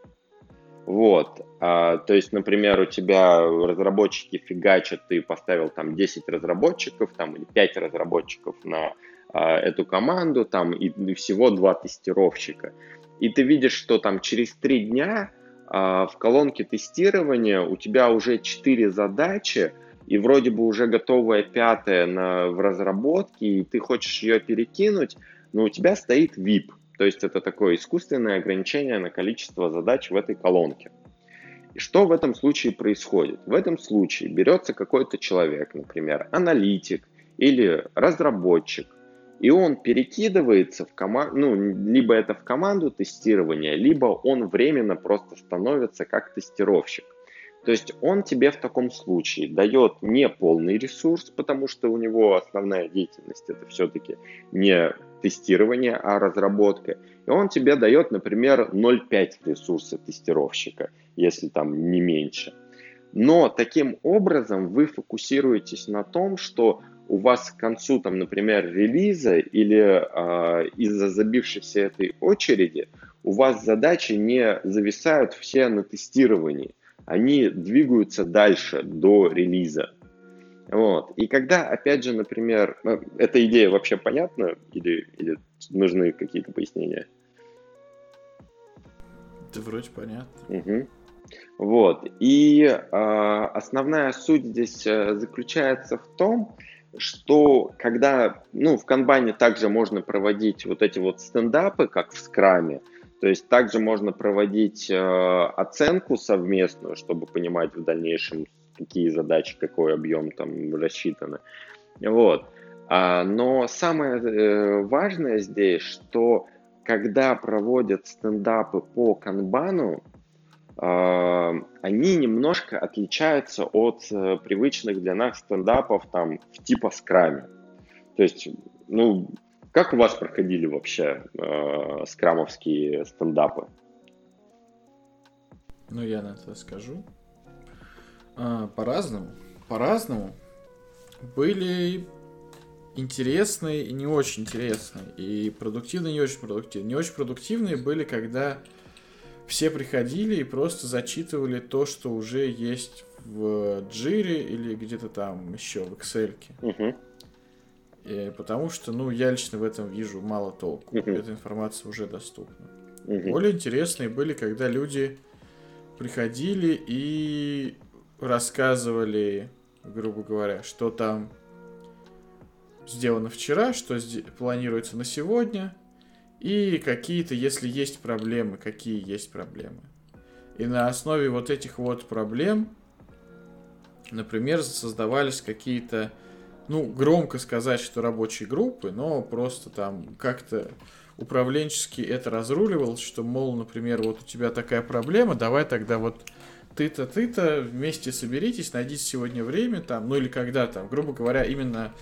C: вот, а, то есть, например, у тебя разработчики фигачат, ты поставил там 10 разработчиков, там, или 5 разработчиков на а, эту команду, там, и, и всего 2 тестировщика. И ты видишь, что там через 3 дня а, в колонке тестирования у тебя уже 4 задачи, и вроде бы уже готовая пятая на, в разработке, и ты хочешь ее перекинуть, но у тебя стоит VIP. То есть это такое искусственное ограничение на количество задач в этой колонке. И что в этом случае происходит? В этом случае берется какой-то человек, например, аналитик или разработчик, и он перекидывается в команду, ну, либо это в команду тестирования, либо он временно просто становится как тестировщик. То есть он тебе в таком случае дает не полный ресурс, потому что у него основная деятельность это все-таки не тестирование, а разработка. И он тебе дает, например, 0,5 ресурса тестировщика, если там не меньше. Но таким образом вы фокусируетесь на том, что у вас к концу, там, например, релиза или э, из-за забившейся этой очереди у вас задачи не зависают все на тестировании они двигаются дальше до релиза. Вот. И когда, опять же, например, ну, эта идея вообще понятна или, или нужны какие-то пояснения?
A: Да вроде понятно.
C: Угу. Вот. И э, основная суть здесь э, заключается в том, что когда, ну, в канбане также можно проводить вот эти вот стендапы, как в скраме, то есть также можно проводить э, оценку совместную, чтобы понимать в дальнейшем, какие задачи, какой объем там рассчитаны. Вот. А, но самое э, важное здесь, что когда проводят стендапы по канбану, э, они немножко отличаются от э, привычных для нас стендапов там в типа скраме. То есть, ну, как у вас проходили вообще э, скрамовские стендапы?
A: Ну, я на это скажу. А, по-разному. По-разному. Были интересные и не очень интересные. И продуктивные, и не очень продуктивные. Не очень продуктивные были, когда все приходили и просто зачитывали то, что уже есть в Джире или где-то там еще в Excel. Угу. И, потому что, ну, я лично в этом вижу мало толку. Uh-huh. Эта информация уже доступна. Uh-huh. Более интересные были, когда люди приходили и рассказывали, грубо говоря, что там сделано вчера, что планируется на сегодня, и какие-то, если есть проблемы, какие есть проблемы. И на основе вот этих вот проблем, например, создавались какие-то ну, громко сказать, что рабочие группы, но просто там как-то управленчески это разруливал, что, мол, например, вот у тебя такая проблема, давай тогда вот ты-то, ты-то вместе соберитесь, найдите сегодня время там, ну или когда там, грубо говоря, именно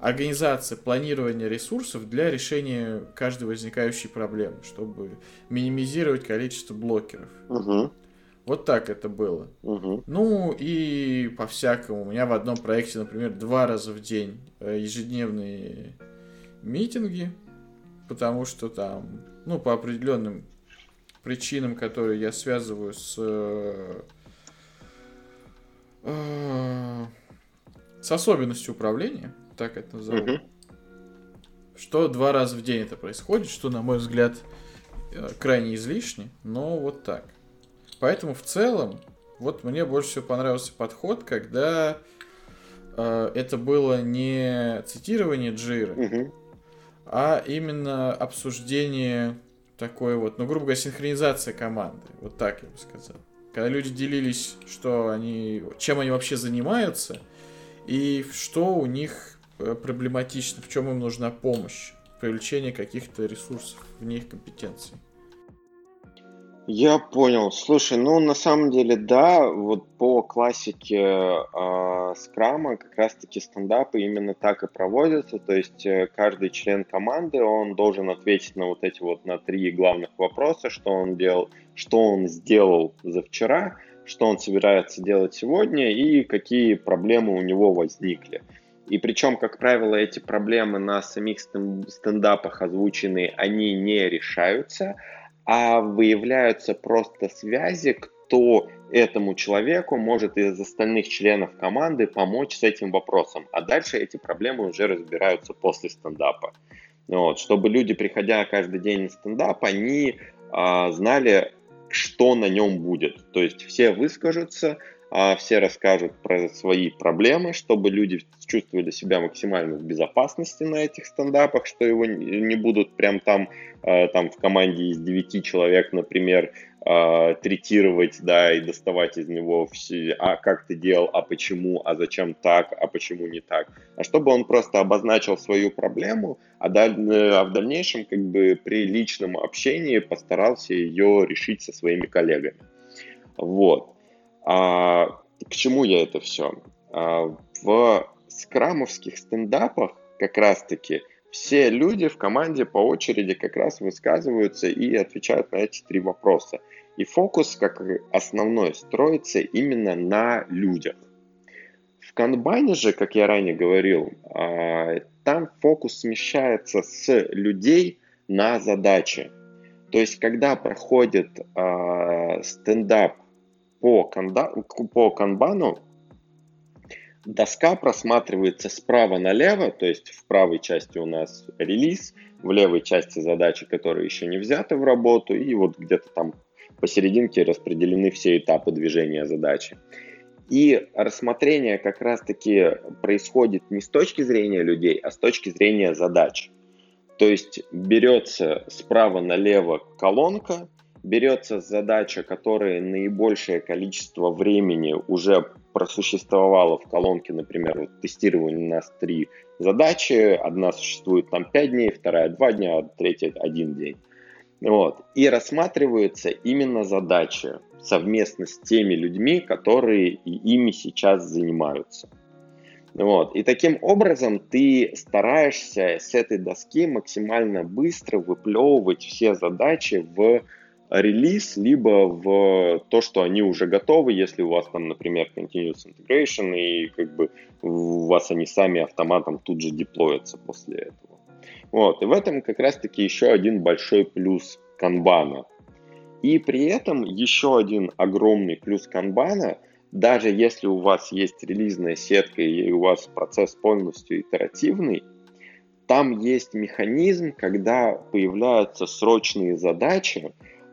A: организация планирования ресурсов для решения каждой возникающей проблемы, чтобы минимизировать количество блокеров.
C: Угу.
A: Вот так это было.
C: Угу.
A: Ну и по-всякому. У меня в одном проекте, например, два раза в день э, ежедневные митинги, потому что там, ну, по определенным причинам, которые я связываю с э, э, с особенностью управления, так это назову. Угу. Что два раза в день это происходит, что, на мой взгляд, крайне излишне, но вот так. Поэтому в целом, вот мне больше всего понравился подход, когда э, это было не цитирование Джира,
C: угу.
A: а именно обсуждение такой вот, ну, грубо говоря, синхронизация команды. Вот так я бы сказал. Когда люди делились, что они, чем они вообще занимаются, и что у них э, проблематично, в чем им нужна помощь, привлечение каких-то ресурсов вне их компетенций.
C: Я понял. Слушай, ну на самом деле да, вот по классике э, скрама как раз-таки стендапы именно так и проводятся, то есть э, каждый член команды, он должен ответить на вот эти вот на три главных вопроса, что он делал, что он сделал за вчера, что он собирается делать сегодня и какие проблемы у него возникли. И причем, как правило, эти проблемы на самих стендапах озвученные, они не решаются, а выявляются просто связи, кто этому человеку может из остальных членов команды помочь с этим вопросом. А дальше эти проблемы уже разбираются после стендапа. Вот, чтобы люди, приходя каждый день на стендап, они а, знали, что на нем будет. То есть все выскажутся, все расскажут про свои проблемы, чтобы люди чувствовали себя максимально в безопасности на этих стендапах, что его не будут прям там, э, там в команде из 9 человек, например, э, третировать, да, и доставать из него все, а как ты делал, а почему, а зачем так, а почему не так. А чтобы он просто обозначил свою проблему, а, даль, э, а в дальнейшем как бы при личном общении постарался ее решить со своими коллегами. Вот. А, к чему я это все? А, в скрамовских стендапах как раз-таки все люди в команде по очереди как раз высказываются и отвечают на эти три вопроса. И фокус, как основной, строится именно на людях. В канбане же, как я ранее говорил, а, там фокус смещается с людей на задачи. То есть, когда проходит а, стендап по, канда, по канбану доска просматривается справа налево, то есть в правой части у нас релиз, в левой части задачи, которые еще не взяты в работу, и вот где-то там посерединке распределены все этапы движения задачи. И рассмотрение как раз-таки происходит не с точки зрения людей, а с точки зрения задач. То есть берется справа налево колонка, берется задача, которая наибольшее количество времени уже просуществовала в колонке, например, вот тестирование у нас три задачи, одна существует там 5 дней, вторая 2 дня, а третья 1 день. Вот. И рассматриваются именно задачи совместно с теми людьми, которые и ими сейчас занимаются. Вот. И таким образом ты стараешься с этой доски максимально быстро выплевывать все задачи в релиз, либо в то, что они уже готовы, если у вас там, например, continuous integration, и как бы у вас они сами автоматом тут же деплоятся после этого. Вот, и в этом как раз-таки еще один большой плюс канбана. И при этом еще один огромный плюс канбана, даже если у вас есть релизная сетка и у вас процесс полностью итеративный, там есть механизм, когда появляются срочные задачи,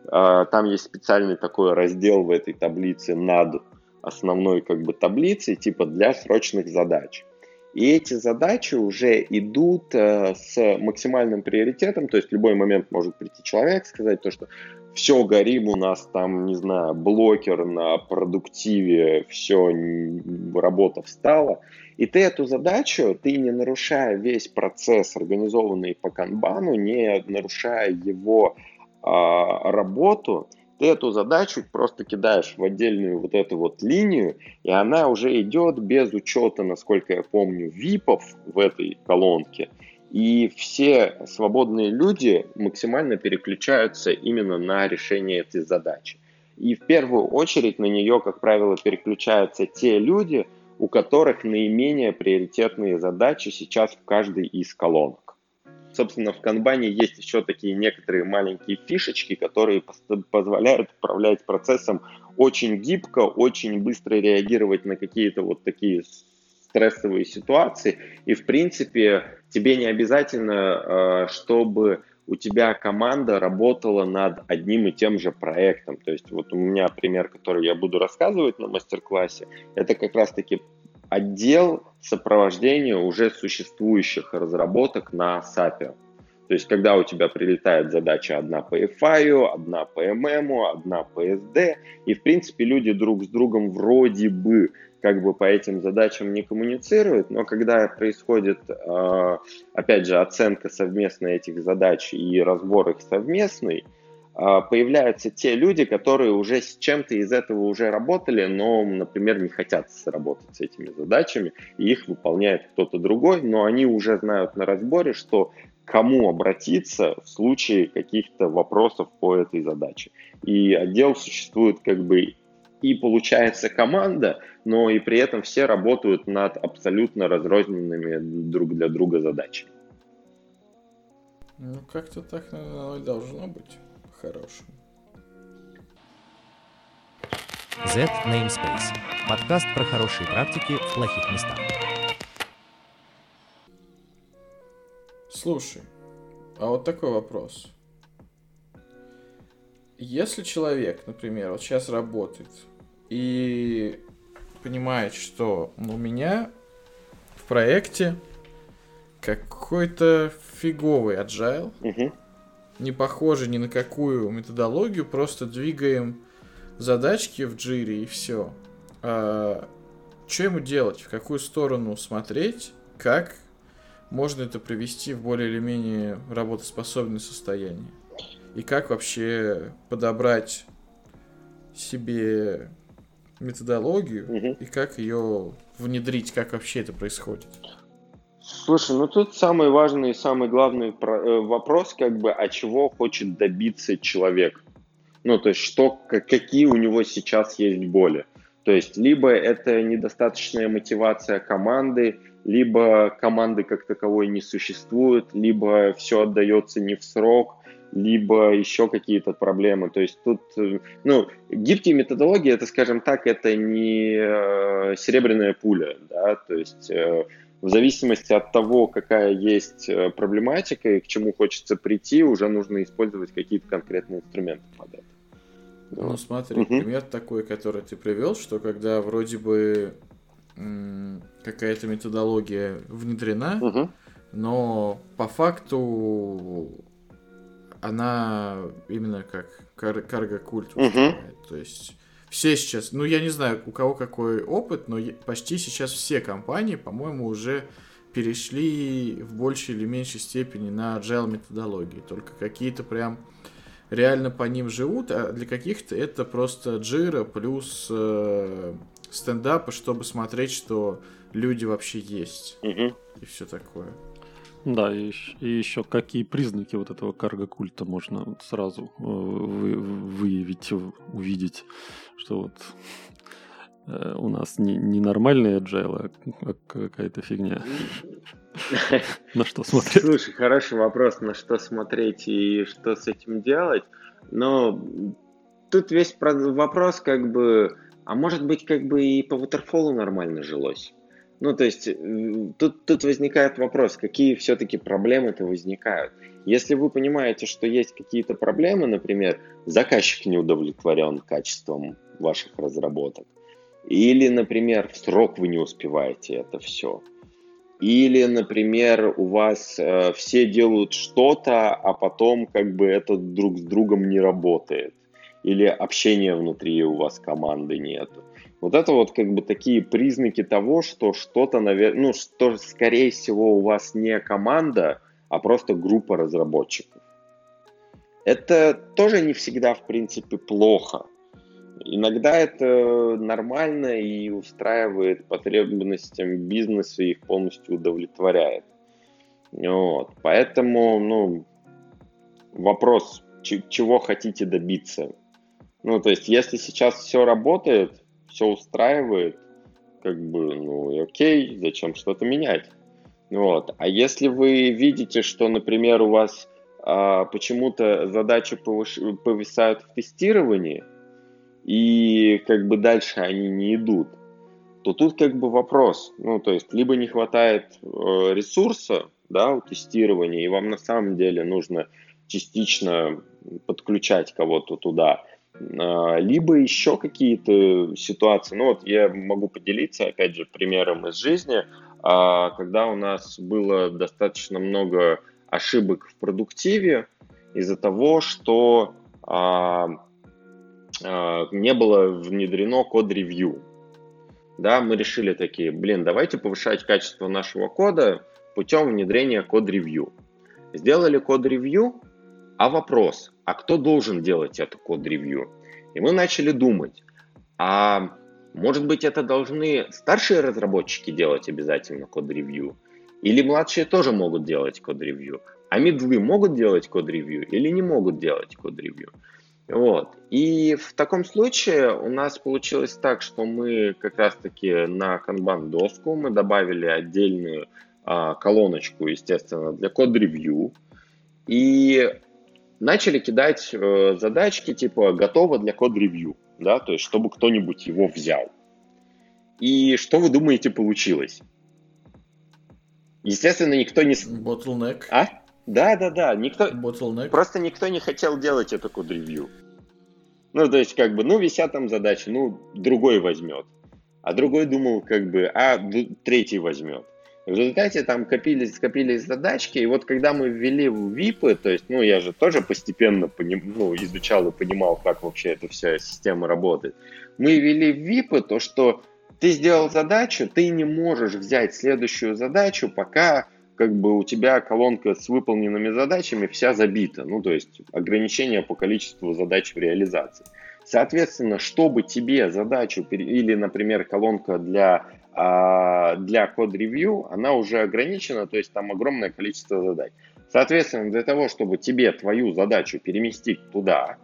C: там есть специальный такой раздел в этой таблице над основной как бы таблицей, типа для срочных задач. И эти задачи уже идут э, с максимальным приоритетом, то есть в любой момент может прийти человек, сказать то, что все, горим, у нас там, не знаю, блокер на продуктиве, все, работа встала. И ты эту задачу, ты не нарушая весь процесс, организованный по канбану, не нарушая его а, работу, ты эту задачу просто кидаешь в отдельную вот эту вот линию, и она уже идет без учета, насколько я помню, випов в этой колонке. И все свободные люди максимально переключаются именно на решение этой задачи. И в первую очередь на нее, как правило, переключаются те люди, у которых наименее приоритетные задачи сейчас в каждой из колонок. Собственно, в канбане есть еще такие некоторые маленькие фишечки, которые позволяют управлять процессом очень гибко, очень быстро реагировать на какие-то вот такие стрессовые ситуации. И, в принципе, тебе не обязательно, а, чтобы у тебя команда работала над одним и тем же проектом. То есть вот у меня пример, который я буду рассказывать на мастер-классе, это как раз-таки отдел сопровождения уже существующих разработок на SAP. То есть, когда у тебя прилетает задача одна по EFI, одна по MM, одна по SD, и, в принципе, люди друг с другом вроде бы как бы по этим задачам не коммуницируют, но когда происходит, а, опять же, оценка совместно этих задач и разбор их совместный, появляются те люди, которые уже с чем-то из этого уже работали, но, например, не хотят работать с этими задачами, и их выполняет кто-то другой, но они уже знают на разборе, что кому обратиться в случае каких-то вопросов по этой задаче. И отдел существует как бы и получается команда, но и при этом все работают над абсолютно разрозненными друг для друга задачами.
A: Ну, как-то так, наверное, должно быть хорошим.
D: Z Namespace. Подкаст про хорошие практики в плохих местах.
A: Слушай, а вот такой вопрос. Если человек, например, вот сейчас работает и понимает, что у меня в проекте какой-то фиговый agile,
C: Мгм.
A: Не похожий ни на какую методологию, просто двигаем задачки в джире и все. что ему делать? В какую сторону смотреть? Как можно это привести в более или менее работоспособное состояние? И как вообще подобрать себе методологию
C: Мгм.
A: и как ее внедрить, как вообще это происходит?
C: Слушай, ну тут самый важный и самый главный э, вопрос, как бы, а чего хочет добиться человек? Ну, то есть, что, какие у него сейчас есть боли? То есть, либо это недостаточная мотивация команды, либо команды как таковой не существует, либо все отдается не в срок, либо еще какие-то проблемы. То есть тут, э, ну, гибкие методологии, это, скажем так, это не э, серебряная пуля, да, то есть в зависимости от того, какая есть э, проблематика и к чему хочется прийти, уже нужно использовать какие-то конкретные инструменты под это.
A: Ну,
C: Вот.
A: смотри,
C: Мгм.
A: пример такой, который ты привел, что когда вроде бы какая-то методология внедрена,
C: Мгм.
A: но по факту она именно как кар- карго-культ выступает. То есть все сейчас, ну я не знаю, у кого какой опыт, но почти сейчас все компании, по-моему, уже перешли в большей или меньшей степени на agile методологии. Только какие-то прям реально по ним живут, а для каких-то это просто джира плюс э, стендапы, чтобы смотреть, что люди вообще есть
C: Мгм.
A: и все такое.
B: Да, и, и еще какие признаки вот этого карго-культа можно вот сразу э, вы- выявить, увидеть, что вот э, у нас не, не нормальный agile, а, а какая-то фигня. На что смотреть?
C: Слушай, хороший вопрос, на что смотреть и что с этим делать. Но тут весь про- вопрос как бы, а может быть как бы и по waterfall нормально жилось? Ну, то есть тут, тут возникает вопрос, какие все-таки проблемы-то возникают. Если вы понимаете, что есть какие-то проблемы, например, заказчик не удовлетворен качеством ваших разработок, или, например, в срок вы не успеваете это все, или, например, у вас э, все делают что-то, а потом как бы это друг с другом не работает. Или общения внутри у вас команды нету. Вот это вот как бы такие признаки того, что что-то, наверное, ну, что скорее всего у вас не команда, а просто группа разработчиков. Это тоже не всегда, в принципе, плохо. Иногда это нормально и устраивает потребностям бизнеса и их полностью удовлетворяет. Вот. Поэтому, ну, вопрос, чего хотите добиться. Ну, то есть, если сейчас все работает, все устраивает, как бы, ну, окей, зачем что-то менять? Вот. А если вы видите, что, например, у вас а, почему-то задачи повыш- повисают в тестировании, и как бы дальше они не идут, то тут как бы вопрос, ну, то есть, либо не хватает э, ресурса, да, у тестирования, и вам на самом деле нужно частично подключать кого-то туда, либо еще какие-то ситуации. Ну вот я могу поделиться, опять же, примером из жизни, а, когда у нас было достаточно много ошибок в продуктиве из-за того, что а, а, не было внедрено код-ревью. Да, мы решили такие, блин, давайте повышать качество нашего кода путем внедрения код-ревью. Сделали код-ревью, а вопрос, а кто должен делать это код-ревью? И мы начали думать, а может быть это должны старшие разработчики делать обязательно код-ревью? Или младшие тоже могут делать код-ревью? А медлы могут делать код-ревью или не могут делать код-ревью? Вот. И в таком случае у нас получилось так, что мы как раз-таки на канбан доску мы добавили отдельную а, колоночку, естественно, для код-ревью. И начали кидать э, задачки типа «готово для код-ревью», да, то есть чтобы кто-нибудь его взял. И что вы думаете получилось? Естественно, никто не...
A: Bottleneck.
C: А? Да, да, да. Никто...
A: Bottleneck.
C: Просто никто не хотел делать эту код-ревью. Ну, то есть, как бы, ну, висят там задачи, ну, другой возьмет. А другой думал, как бы, а третий возьмет. В результате там копились, скопились задачки, и вот когда мы ввели в ВИПы, то есть, ну, я же тоже постепенно поним, ну, изучал и понимал, как вообще эта вся система работает. Мы ввели в ВИПы то, что ты сделал задачу, ты не можешь взять следующую задачу, пока как бы у тебя колонка с выполненными задачами вся забита. Ну, то есть ограничение по количеству задач в реализации. Соответственно, чтобы тебе задачу или, например, колонка для а для код-ревью она уже ограничена, то есть там огромное количество задач. Соответственно, для того, чтобы тебе твою задачу переместить туда,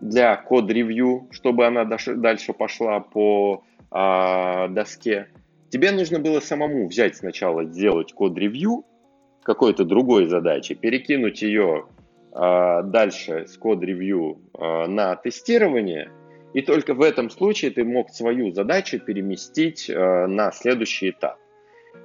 C: для код-ревью, чтобы она дальше пошла по а, доске, тебе нужно было самому взять сначала, сделать код-ревью какой-то другой задачи, перекинуть ее а, дальше с код-ревью а, на тестирование – и только в этом случае ты мог свою задачу переместить э, на следующий этап.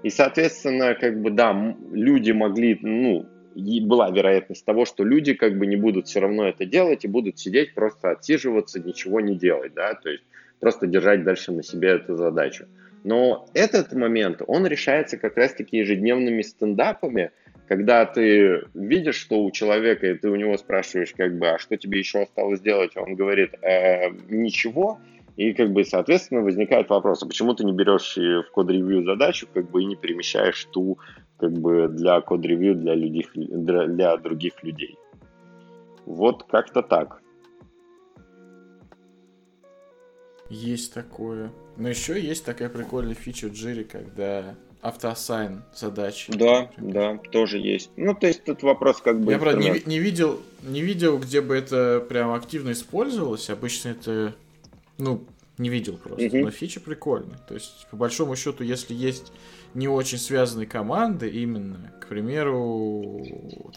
C: И, соответственно, как бы, да, люди могли, ну, и была вероятность того, что люди как бы не будут все равно это делать и будут сидеть, просто отсиживаться, ничего не делать, да, то есть просто держать дальше на себе эту задачу. Но этот момент, он решается как раз-таки ежедневными стендапами, когда ты видишь, что у человека, и ты у него спрашиваешь, как бы, а что тебе еще осталось сделать, он говорит, э, ничего, и, как бы, соответственно, возникает вопрос, а почему ты не берешь в код-ревью задачу, как бы, и не перемещаешь ту, как бы, для код-ревью для, людей, для других людей? Вот как-то так.
A: Есть такое. Но еще есть такая прикольная фича в Jira, когда автоассайн задачи.
C: Да, например. да, тоже есть. Ну, то есть тут вопрос как бы...
A: Я, правда, не, не, видел, не видел, где бы это прям активно использовалось. Обычно это, ну, не видел просто. Угу. Но фича прикольная. То есть, по большому счету, если есть не очень связанные команды, именно, к примеру,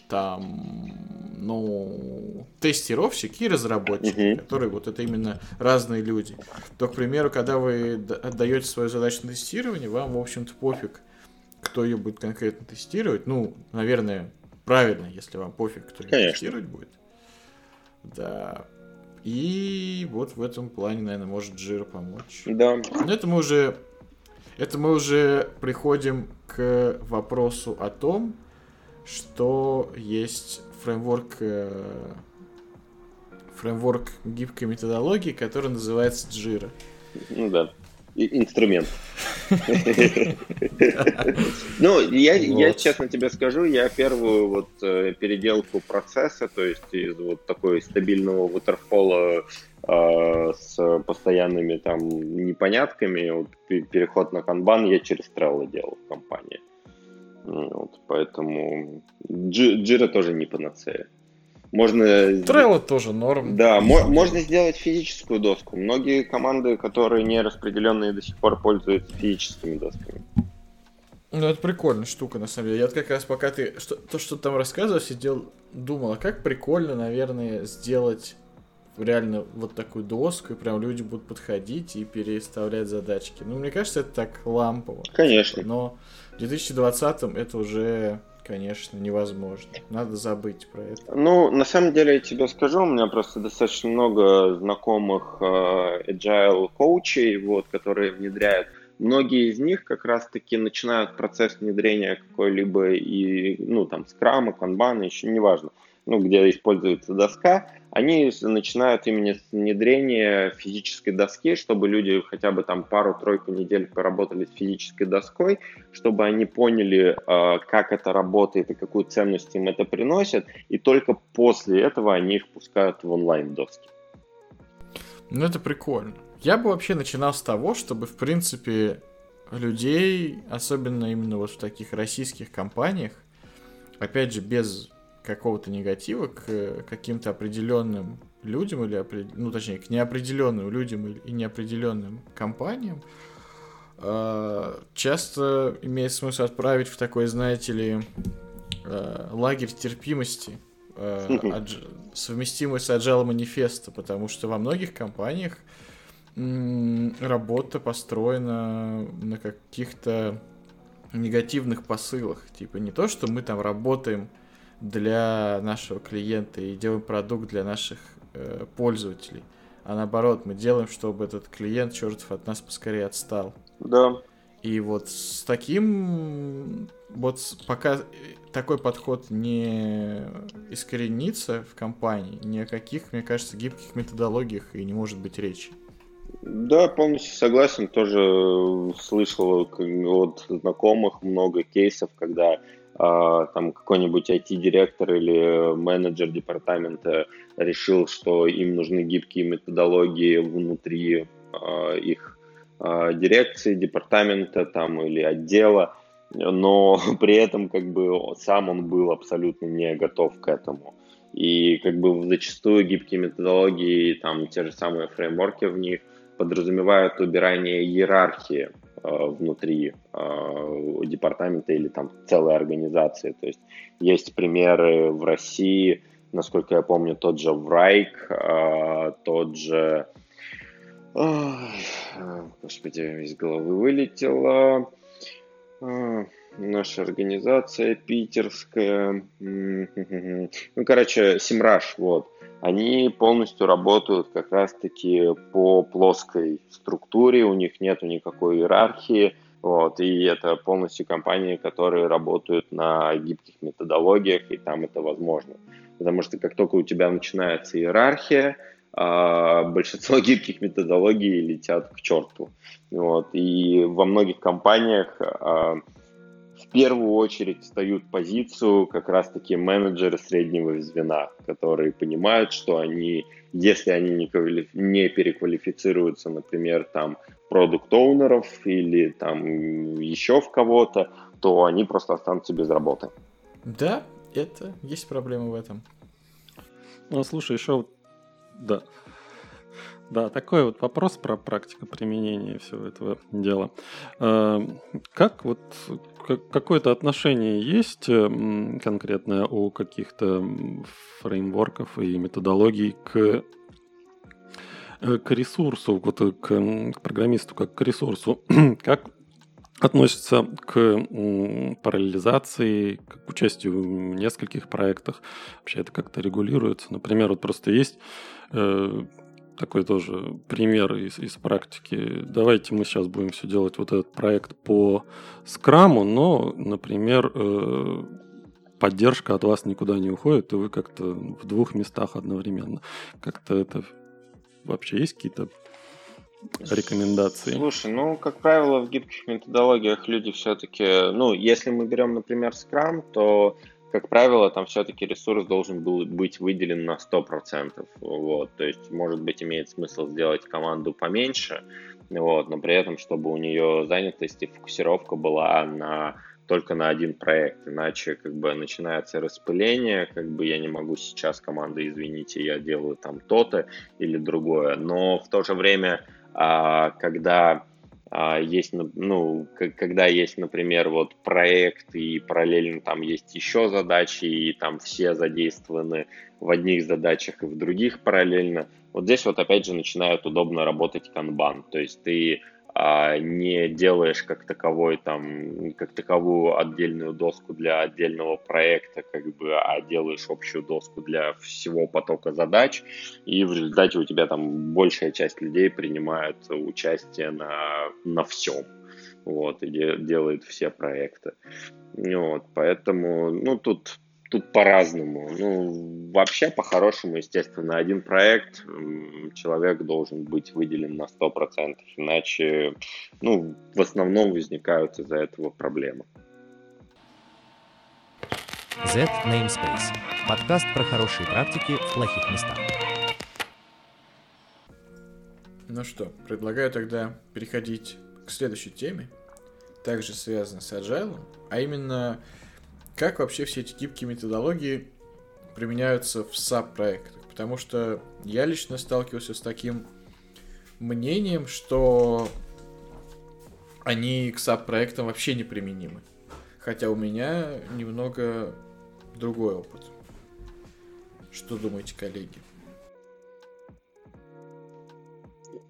A: там, ну, тестировщик и разработчик, uh-huh. которые вот это именно разные люди, то, к примеру, когда вы отдаете свою задачу на тестирование, вам, в общем-то, пофиг, кто ее будет конкретно тестировать. Ну, наверное, правильно, если вам пофиг, кто ее тестировать будет. Да. И вот в этом плане, наверное, может Jira помочь.
C: Да.
A: Но это мы уже это мы уже приходим к вопросу о том, что есть фреймворк, э, фреймворк гибкой методологии, который называется Jira.
C: Ну да, инструмент. Ну, я честно тебе скажу, я первую вот э, переделку процесса, то есть из вот такой стабильного waterfall Э, с постоянными там непонятками. Переход на канбан я через Trello делал в компании. Вот, поэтому Jira тоже не панацея. Можно...
A: Trello тоже норм.
C: Да, мо- можно сделать физическую доску. Многие команды, которые не распределенные, до сих пор пользуются физическими досками.
A: Ну, это прикольная штука, на самом деле. Я вот как раз пока ты что, то, что там рассказывал, сидел, думал, а как прикольно, наверное, сделать реально вот такую доску, и прям люди будут подходить и переставлять задачки. Ну, мне кажется, это так лампово.
C: Конечно.
A: Но в 2020-м это уже, конечно, невозможно. Надо забыть про это.
C: Ну, на самом деле, я тебе скажу, у меня просто достаточно много знакомых э, agile коучей, вот, которые внедряют многие из них как раз-таки начинают процесс внедрения какой-либо и, ну, там, скрама, канбана, еще неважно, ну, где используется доска, они начинают именно с внедрения физической доски, чтобы люди хотя бы там пару-тройку недель поработали с физической доской, чтобы они поняли, а, как это работает и какую ценность им это приносит, и только после этого они их пускают в онлайн-доски.
A: Ну, это прикольно. Я бы вообще начинал с того, чтобы, в принципе, людей, особенно именно вот в таких российских компаниях, опять же, без какого-то негатива к э, каким-то определенным людям или, ну, точнее, к неопределенным людям и неопределенным компаниям, э, часто имеет смысл отправить в такой, знаете ли, э, лагерь терпимости, совместимый с Agile манифеста, потому что во многих компаниях работа построена на каких-то негативных посылах. Типа не то, что мы там работаем для нашего клиента и делаем продукт для наших э, пользователей. А наоборот, мы делаем, чтобы этот клиент чертов от нас поскорее отстал.
C: Да.
A: И вот с таким, вот пока такой подход не искоренится в компании, ни о каких, мне кажется, гибких методологиях и не может быть речи.
C: Да, полностью согласен. Тоже слышал от знакомых много кейсов, когда там какой-нибудь IT-директор или менеджер департамента решил, что им нужны гибкие методологии внутри а, их а, дирекции, департамента там или отдела, но при этом как бы сам он был абсолютно не готов к этому. И как бы зачастую гибкие методологии, там те же самые фреймворки в них подразумевают убирание иерархии внутри э, департамента или там целой организации. То есть есть примеры в России, насколько я помню, тот же Врайк, э, тот же... Господи, из головы вылетело. Наша организация питерская. Ну, короче, Симраш, вот они полностью работают как раз-таки по плоской структуре, у них нет никакой иерархии, вот, и это полностью компании, которые работают на гибких методологиях, и там это возможно. Потому что как только у тебя начинается иерархия, а, большинство гибких методологий летят к черту. Вот, и во многих компаниях а, первую очередь встают позицию как раз-таки менеджеры среднего звена, которые понимают, что они, если они не, квалиф... не переквалифицируются, например, там, продукт-оунеров или там еще в кого-то, то они просто останутся без работы.
A: Да, это есть проблема в этом.
B: Ну, слушай, еще да, да, такой вот вопрос про практику применения всего этого дела. Э, как вот какое-то отношение есть конкретное у каких-то фреймворков и методологий к э, к ресурсу, вот э, к, к программисту как к ресурсу, как относится к параллелизации, к участию в нескольких проектах. Вообще это как-то регулируется. Например, вот просто есть такой тоже пример из, из практики. Давайте мы сейчас будем все делать вот этот проект по скраму, но, например, э, поддержка от вас никуда не уходит, и вы как-то в двух местах одновременно. Как-то это вообще есть какие-то рекомендации?
C: Слушай, ну, как правило, в гибких методологиях люди все-таки, ну, если мы берем, например, Scrum, то как правило, там все-таки ресурс должен был быть выделен на 100%. Вот, то есть, может быть, имеет смысл сделать команду поменьше, вот, но при этом, чтобы у нее занятость и фокусировка была на только на один проект, иначе как бы начинается распыление, как бы я не могу сейчас команда, извините, я делаю там то-то или другое, но в то же время, а, когда есть, ну, когда есть, например, вот проект и параллельно там есть еще задачи, и там все задействованы в одних задачах и в других параллельно, вот здесь вот опять же начинает удобно работать канбан, то есть ты а не делаешь как таковой там, как таковую отдельную доску для отдельного проекта, как бы, а делаешь общую доску для всего потока задач, и в результате у тебя там большая часть людей принимает участие на, на всем, вот, и де, делает все проекты. Вот, поэтому, ну, тут тут по-разному. Ну, вообще, по-хорошему, естественно, один проект человек должен быть выделен на 100%, иначе, ну, в основном возникают из-за этого проблемы.
D: Z Namespace. Подкаст про хорошие практики в плохих местах.
A: Ну что, предлагаю тогда переходить к следующей теме, также связанной с Agile, а именно как вообще все эти гибкие методологии применяются в SAP-проектах. Потому что я лично сталкивался с таким мнением, что они к SAP-проектам вообще не применимы. Хотя у меня немного другой опыт. Что думаете, коллеги?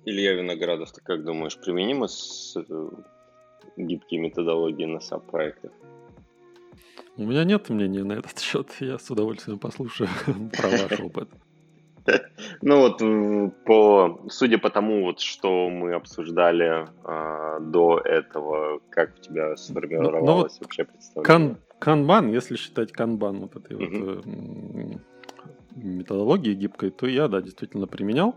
C: Илья Виноградов, ты как думаешь, применимы с э, гибкие методологии на SAP-проектах?
B: У меня нет мнения на этот счет. Я с удовольствием послушаю про ваш опыт.
C: Ну вот, по, судя по тому, вот, что мы обсуждали э, до этого, как у тебя сформировалось ну, ну вот вообще представление?
B: Кан, канбан, если считать канбан вот этой mm-hmm. вот э, методологии гибкой, то я, да, действительно применял.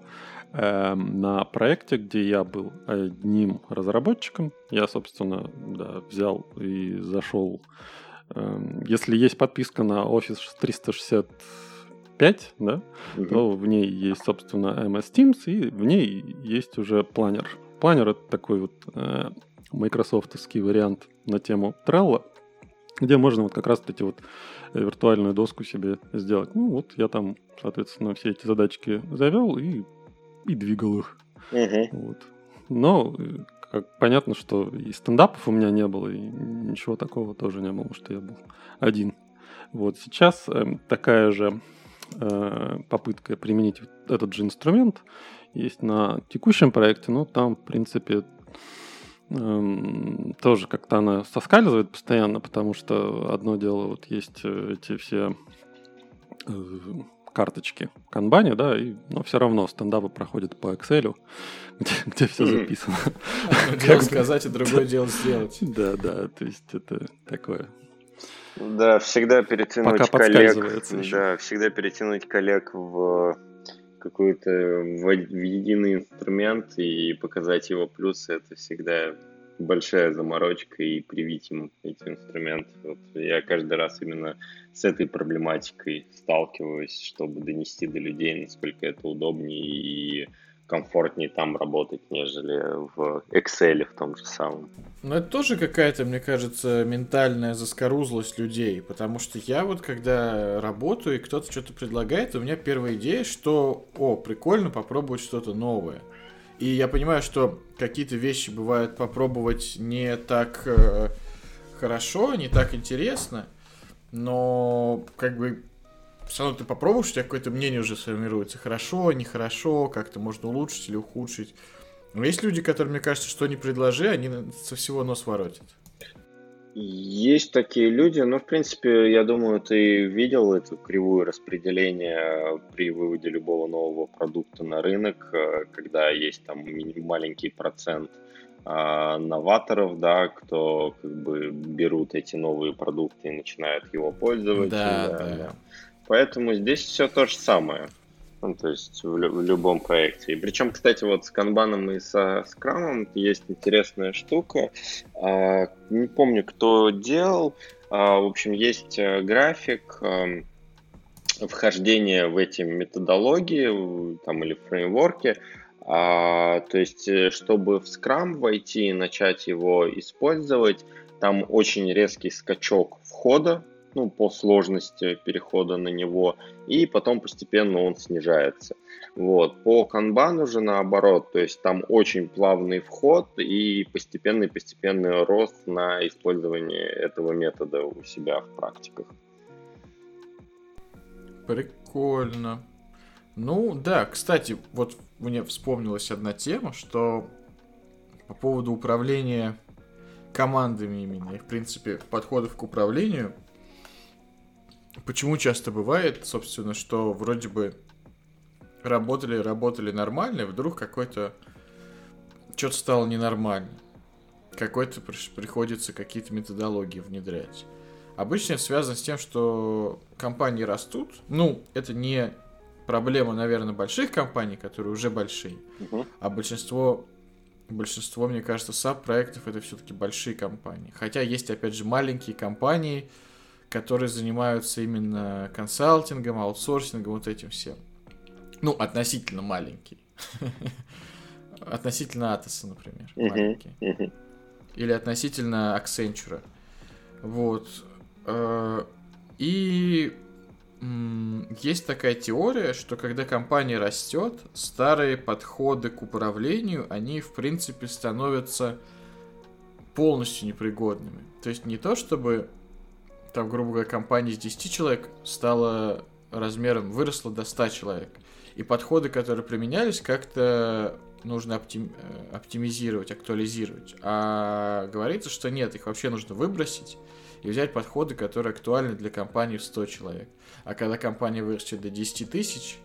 B: Э, на проекте, где я был одним разработчиком, я, собственно, да, взял и зашел если есть подписка на Office 365, да, угу. то в ней есть, собственно, MS Teams, и в ней есть уже планер. Планер — это такой вот э, майкрософтовский вариант на тему Trello, где можно вот как раз эти вот виртуальную доску себе сделать. Ну вот я там, соответственно, все эти задачки завел и, и двигал их.
C: Угу.
B: Вот. Но э, как понятно, что и стендапов у меня не было, и ничего такого тоже не было, что я был один. Вот сейчас э, такая же э, попытка применить этот же инструмент есть на текущем проекте, но там, в принципе, э, тоже как-то она соскальзывает постоянно, потому что одно дело, вот есть э, эти все э, карточки в канбане, да, и, но все равно стендапы проходят по Excel, где, где все записано.
A: Дело сказать, и другое дело сделать.
B: Да, да, то есть это такое.
C: Да, всегда перетянуть Пока коллег. Да, всегда перетянуть коллег в какой-то в единый инструмент и показать его плюсы, это всегда большая заморочка и привить им эти инструменты. Вот я каждый раз именно с этой проблематикой сталкиваюсь, чтобы донести до людей, насколько это удобнее и комфортнее там работать, нежели в Excel в том же самом.
A: Но это тоже какая-то, мне кажется, ментальная заскорузлость людей, потому что я вот когда работаю и кто-то что-то предлагает, у меня первая идея, что, о, прикольно попробовать что-то новое. И я понимаю, что какие-то вещи бывают попробовать не так э, хорошо, не так интересно, но как бы все равно ты попробуешь, у тебя какое-то мнение уже сформируется. Хорошо, нехорошо, как-то можно улучшить или ухудшить. Но есть люди, которые, мне кажется, что не предложи, они со всего нос воротят.
C: Есть такие люди, но, в принципе, я думаю, ты видел эту кривую распределения при выводе любого нового продукта на рынок, э, когда есть там маленький процент а, новаторов, да, кто как бы берут эти новые продукты и начинают его пользоваться.
A: Да, да. да.
C: Поэтому здесь все то же самое. Ну, то есть в, в любом проекте. И причем, кстати, вот с канбаном и со скрамом есть интересная штука. А, не помню, кто делал. А, в общем, есть э, график а, вхождения в эти методологии там, или фреймворки. А, то есть, э, чтобы в Scrum войти и начать его использовать, там очень резкий скачок входа ну, по сложности перехода на него, и потом постепенно он снижается. Вот. По канбану же наоборот, то есть там очень плавный вход и постепенный-постепенный рост на использование этого метода у себя в практиках.
A: Прикольно. Ну да, кстати, вот мне вспомнилась одна тема, что по поводу управления командами именно, и в принципе подходов к управлению – Почему часто бывает, собственно, что вроде бы работали, работали нормально, и вдруг какой-то что-то стало ненормально. Какой-то приходится какие-то методологии внедрять. Обычно это связано с тем, что компании растут. Ну, это не проблема, наверное, больших компаний, которые уже большие,
C: Мгм.
A: а большинство, большинство, мне кажется, саб-проектов это все-таки большие компании. Хотя есть, опять же, маленькие компании, которые занимаются именно консалтингом, аутсорсингом, вот этим всем. Ну, относительно маленькие. Относительно Атоса, например.
C: Мгм.
A: Или относительно Accenture. Вот. Э, И есть такая теория, что когда компания растет, старые подходы к управлению, они, в принципе, становятся полностью непригодными. То есть не то, чтобы там, грубо говоря, компания из 10 человек стала размером, выросла до 100 человек. И подходы, которые применялись, как-то нужно оптим- э, оптимизировать, актуализировать. А говорится, что нет, их вообще нужно выбросить и взять подходы, которые актуальны для компании в 100 человек. А когда компания вырастет до 10 тысяч,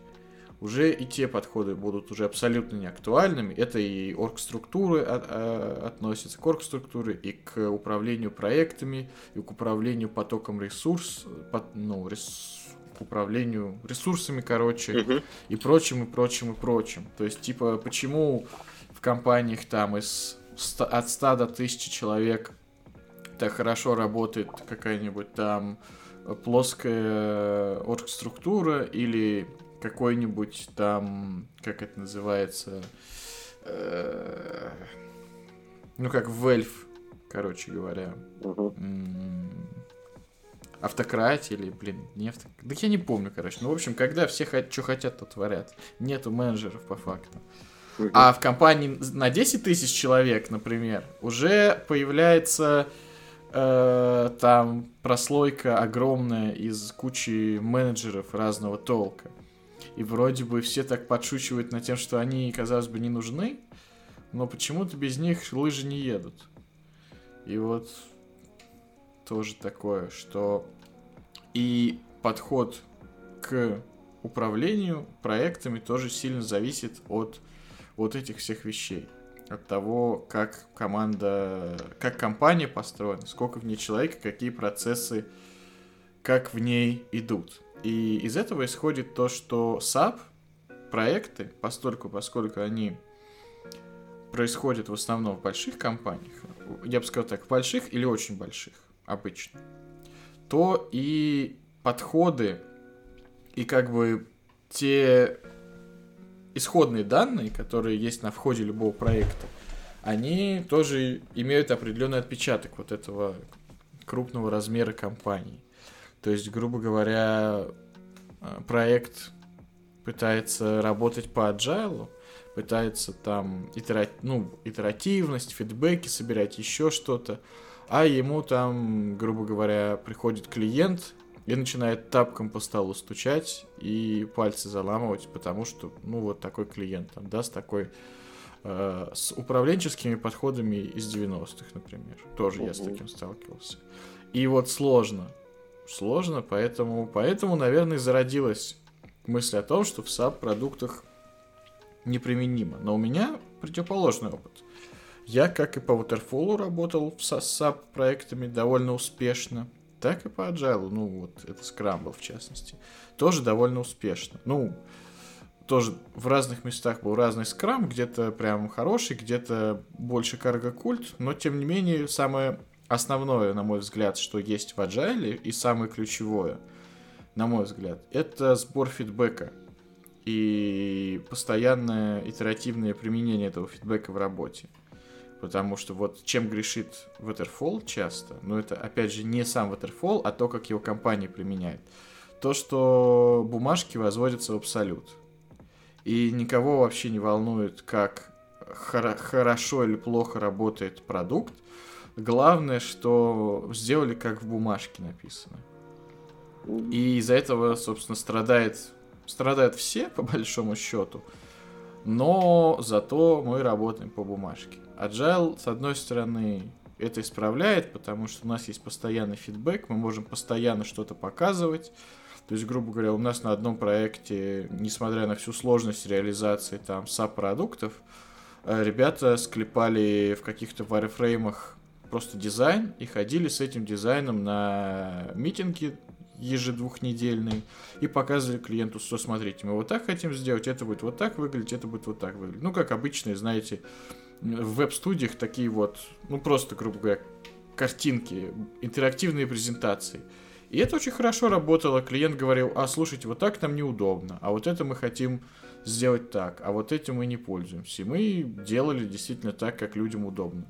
A: уже и те подходы будут уже абсолютно неактуальными. Это и оргструктуры от- а, относятся к оргструктуре, и к управлению проектами, и к управлению потоком ресурс, пот- ну, рес- к управлению ресурсами, короче,
C: Мгм.
A: и прочим, и прочим, и прочим. То есть, типа, почему в компаниях там из 100 от 100 до 1000 человек так хорошо работает какая-нибудь там плоская оргструктура или какой-нибудь там, как это называется, э, ну, как Valve, короче говоря, автократия или, блин, не авто... Да я не помню, короче. Ну, в общем, когда все что хотят, то творят. Нету менеджеров по факту. А в компании на 10 тысяч человек, например, уже появляется э, там прослойка огромная из кучи менеджеров разного толка. И вроде бы все так подшучивают над тем, что они, казалось бы, не нужны, но почему-то без них лыжи не едут. И вот тоже такое, что и подход к управлению проектами тоже сильно зависит от вот этих всех вещей. От того, как команда, как компания построена, сколько в ней человек, какие процессы, как в ней идут. И из этого исходит то, что SAP проекты, постольку, поскольку они происходят в основном в больших компаниях, я бы сказал так, в больших или очень больших обычно, то и подходы и как бы те исходные данные, которые есть на входе любого проекта, они тоже имеют определенный отпечаток вот этого крупного размера компании. То есть, грубо говоря, э, проект пытается работать по agile, пытается там itera- ну, итеративность, фидбэки собирать, еще что-то, а ему там, грубо говоря, приходит клиент и начинает тапком по столу стучать и пальцы заламывать, потому что, ну, вот такой клиент там, да, с такой э, с управленческими подходами из 90-х, например. Тоже я с таким сталкивался. И вот сложно. Сложно, поэтому, поэтому, наверное, зародилась мысль о том, что в SAP-продуктах неприменимо. Но у меня противоположный опыт. Я, как и по Waterfall, работал с SAP-проектами довольно успешно, так и по Agile, ну вот, это Scramble в частности, тоже довольно успешно. Ну, тоже в разных местах был разный скрам, где-то прям хороший, где-то больше карго-культ, но тем не менее самое основное, на мой взгляд, что есть в Agile и самое ключевое, на мой взгляд, это сбор фидбэка и постоянное итеративное применение этого фидбэка в работе. Потому что вот чем грешит Waterfall часто, но это опять же не сам Waterfall, а то, как его компания применяет. То, что бумажки возводятся в абсолют. И никого вообще не волнует, как хоро- хорошо или плохо работает продукт. Главное, что сделали, как в бумажке написано. И из-за этого, собственно, страдает, страдают все, по большому счету. Но зато мы работаем по бумажке. Agile, с одной стороны, это исправляет, потому что у нас есть постоянный фидбэк, мы можем постоянно что-то показывать. То есть, грубо говоря, у нас на одном проекте, несмотря на всю сложность реализации там SAP-продуктов, э, ребята склепали в каких-то варфреймах просто дизайн и ходили с этим дизайном на митинги ежедвухнедельные и показывали клиенту, что смотрите, мы вот так хотим сделать, это будет вот так выглядеть, это будет вот так выглядеть. Ну, как обычные, знаете, в веб-студиях такие вот, ну, просто, грубо говоря, картинки, интерактивные презентации. И это очень хорошо работало. Клиент говорил, а слушайте, вот так нам неудобно, а вот это мы хотим сделать так, а вот этим мы не пользуемся. И мы делали действительно так, как людям удобно.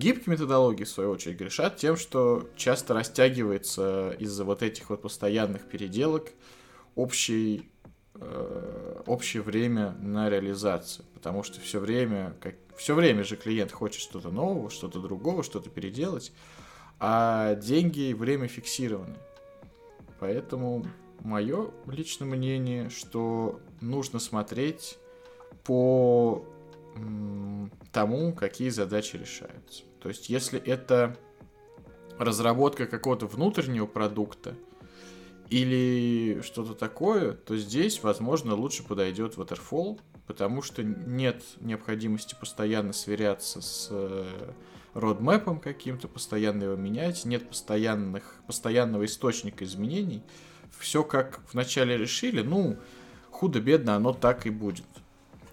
A: Гибкие методологии, в свою очередь, грешат тем, что часто растягивается из-за вот этих вот постоянных переделок общий, э, общее время на реализацию. Потому что все время, как, все время же клиент хочет что-то нового, что-то другого, что-то переделать, а деньги и время фиксированы. Поэтому мое личное мнение, что нужно смотреть по тому, какие задачи решаются. То есть, если это разработка какого-то внутреннего продукта или что-то такое, то здесь, возможно, лучше подойдет Waterfall, потому что нет необходимости постоянно сверяться с родмэпом каким-то, постоянно его менять, нет постоянных, постоянного источника изменений. Все как вначале решили, ну, худо-бедно оно так и будет.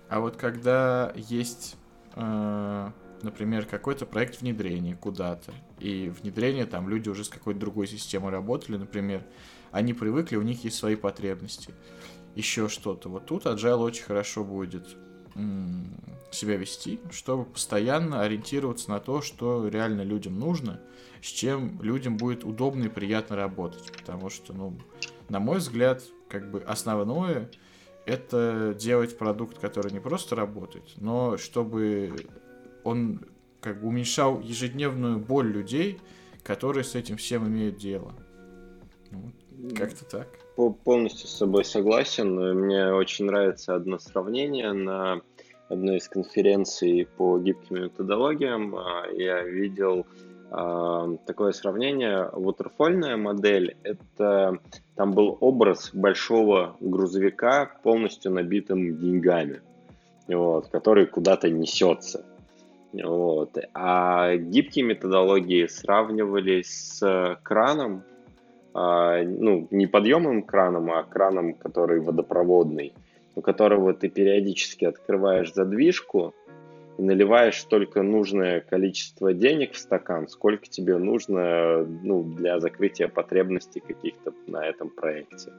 A: А вот когда есть, э, например, какой-то проект внедрения куда-то, и внедрение там люди уже с какой-то другой системой работали, например, они привыкли, у них есть свои потребности, еще что-то. Вот тут Agile очень хорошо будет себя вести, чтобы постоянно ориентироваться на то, что реально людям нужно, с чем людям будет удобно и приятно работать. Потому что, ну, на мой взгляд, как бы основное это делать продукт, который не просто работает, но чтобы он как бы уменьшал ежедневную боль людей, которые с этим всем имеют дело. Ну, как-то так.
C: Полностью с собой согласен. Мне очень нравится одно сравнение на одной из конференций по гибким методологиям. А, я видел а, такое сравнение. Waterfallная модель — это там был образ большого грузовика, полностью набитым деньгами, вот, который куда-то несется. Вот. А гибкие методологии сравнивались с краном, а, ну, не подъемным краном, а краном, который водопроводный, у которого ты периодически открываешь задвижку, и наливаешь только нужное количество денег в стакан, сколько тебе нужно ну, для закрытия потребностей каких-то на этом проекте.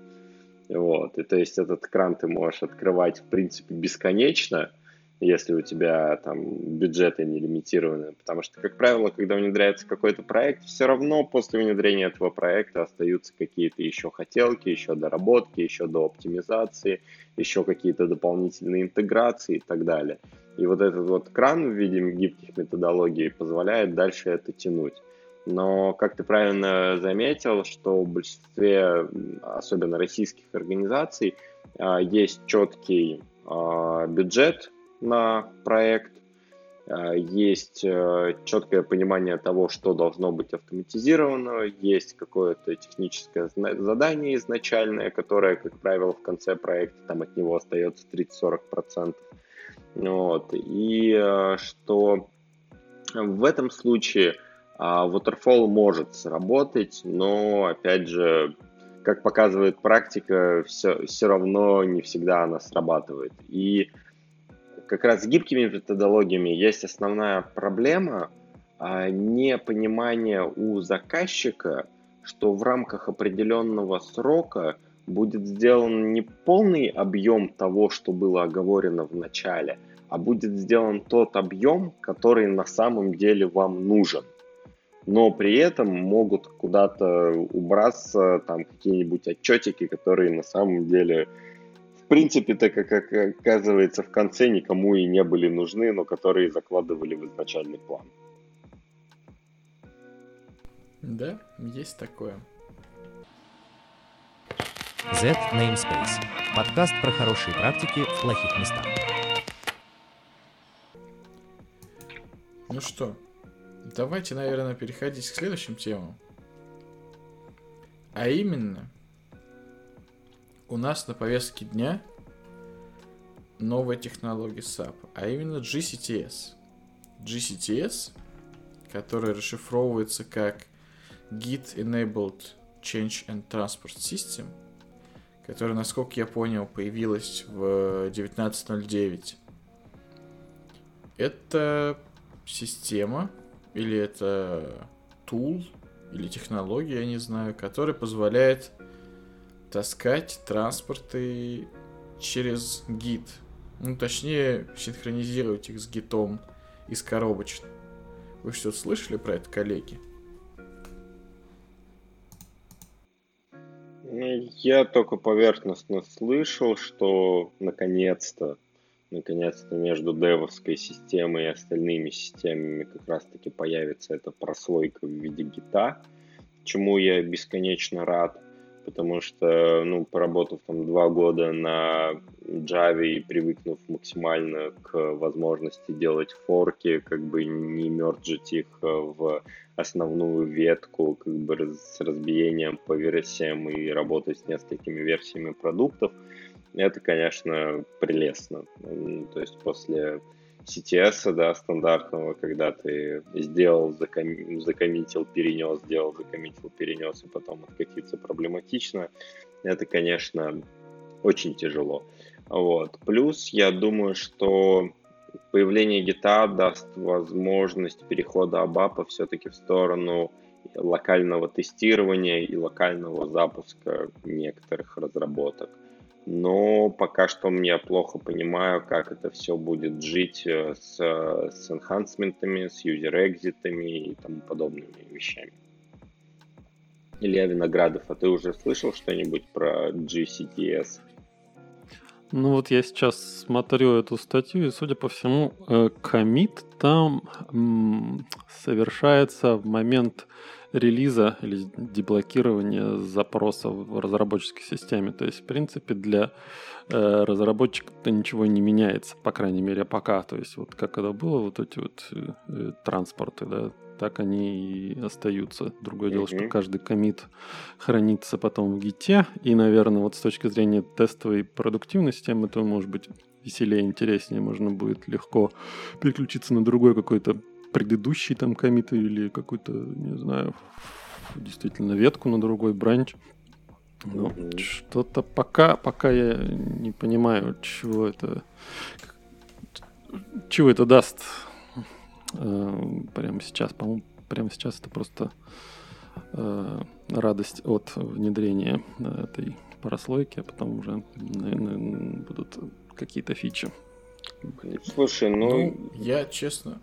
C: Вот. И то есть этот кран ты можешь открывать, в принципе, бесконечно, если у тебя там бюджеты не лимитированы. Потому что, как правило, когда внедряется какой-то проект, все равно после внедрения этого проекта остаются какие-то еще хотелки, еще доработки, еще до оптимизации, еще какие-то дополнительные интеграции и так далее. И вот этот вот кран в виде гибких методологий позволяет дальше это тянуть. Но, как ты правильно заметил, что в большинстве, особенно российских организаций, а, есть четкий а, бюджет на проект, а, есть э, четкое понимание того, что должно быть автоматизировано, есть какое-то техническое задание изначальное, которое, как правило, в конце проекта там от него остается 30-40%. Вот. И э, что в этом случае а, Waterfall может сработать, но, опять же, как показывает практика, все, все равно не всегда она срабатывает. И как раз с гибкими методологиями есть основная проблема а, непонимание у заказчика, что в рамках определенного срока будет сделан не полный объем того, что было оговорено в начале, а будет сделан тот объем, который на самом деле вам нужен. Но при этом могут куда-то убраться там какие-нибудь отчетики, которые на самом деле принципе, так как оказывается в конце никому и не были нужны, но которые закладывали в изначальный план.
A: Да, есть такое.
D: Z Namespace. Подкаст про хорошие практики в плохих местах.
A: Ну что, давайте, наверное, переходить к следующим темам. А именно, у нас на повестке дня новая технология SAP, а именно GCTS. GCTS который расшифровывается как Git Enabled Change and Transport System, которая, насколько я понял, появилась в 19.09. Это система или это тул или технология, я не знаю, которая позволяет таскать транспорты через гид. Ну, точнее, синхронизировать их с гитом из коробочек. Вы что-то слышали про это, коллеги?
C: Я только поверхностно слышал, что наконец-то, наконец-то между девовской системой и остальными системами как раз-таки появится эта прослойка в виде гита, чему я бесконечно рад потому что, ну, поработав там два года на Java и привыкнув максимально к возможности делать форки, как бы не мерджить их э, в основную ветку, как бы с разбиением по версиям и работать с несколькими версиями продуктов, это, конечно, прелестно. То есть после CTS, да, стандартного, когда ты сделал, заком... закоммитил, перенес, сделал, закоммитил, перенес, и потом откатиться проблематично, это, конечно, очень тяжело. Вот. Плюс я думаю, что появление гита даст возможность перехода абапа все-таки в сторону локального тестирования и локального запуска некоторых разработок но пока что я плохо понимаю, как это все будет жить э, с, с энхансментами, с юзер-экзитами и тому подобными вещами. Илья Виноградов, а ты уже слышал что-нибудь про GCTS?
B: Ну вот я сейчас смотрю эту статью, и, судя по всему, э, комит там совершается в момент релиза или деблокирования запроса в разработческой системе. То есть, в принципе, для э, разработчика-то ничего не меняется, по крайней мере, пока. То есть, вот как это было, вот эти вот э, э транспорты, да, так они и остаются. Другое mm-hmm. дело, что каждый комит хранится потом в гите, и, наверное, вот с точки зрения тестовой продуктивности, это может быть веселее, интереснее, можно будет легко переключиться на другой какой-то предыдущий там комит или какую-то, не знаю, действительно ветку на другой бранч. Но mm-hmm. что-то пока, пока я не понимаю, чего это, чего это даст э, прямо сейчас. По-моему, прямо сейчас это просто э, радость от внедрения этой прослойки, а потом уже, наверное, будут какие-то фичи.
C: Слушай, ну... ну
A: я честно,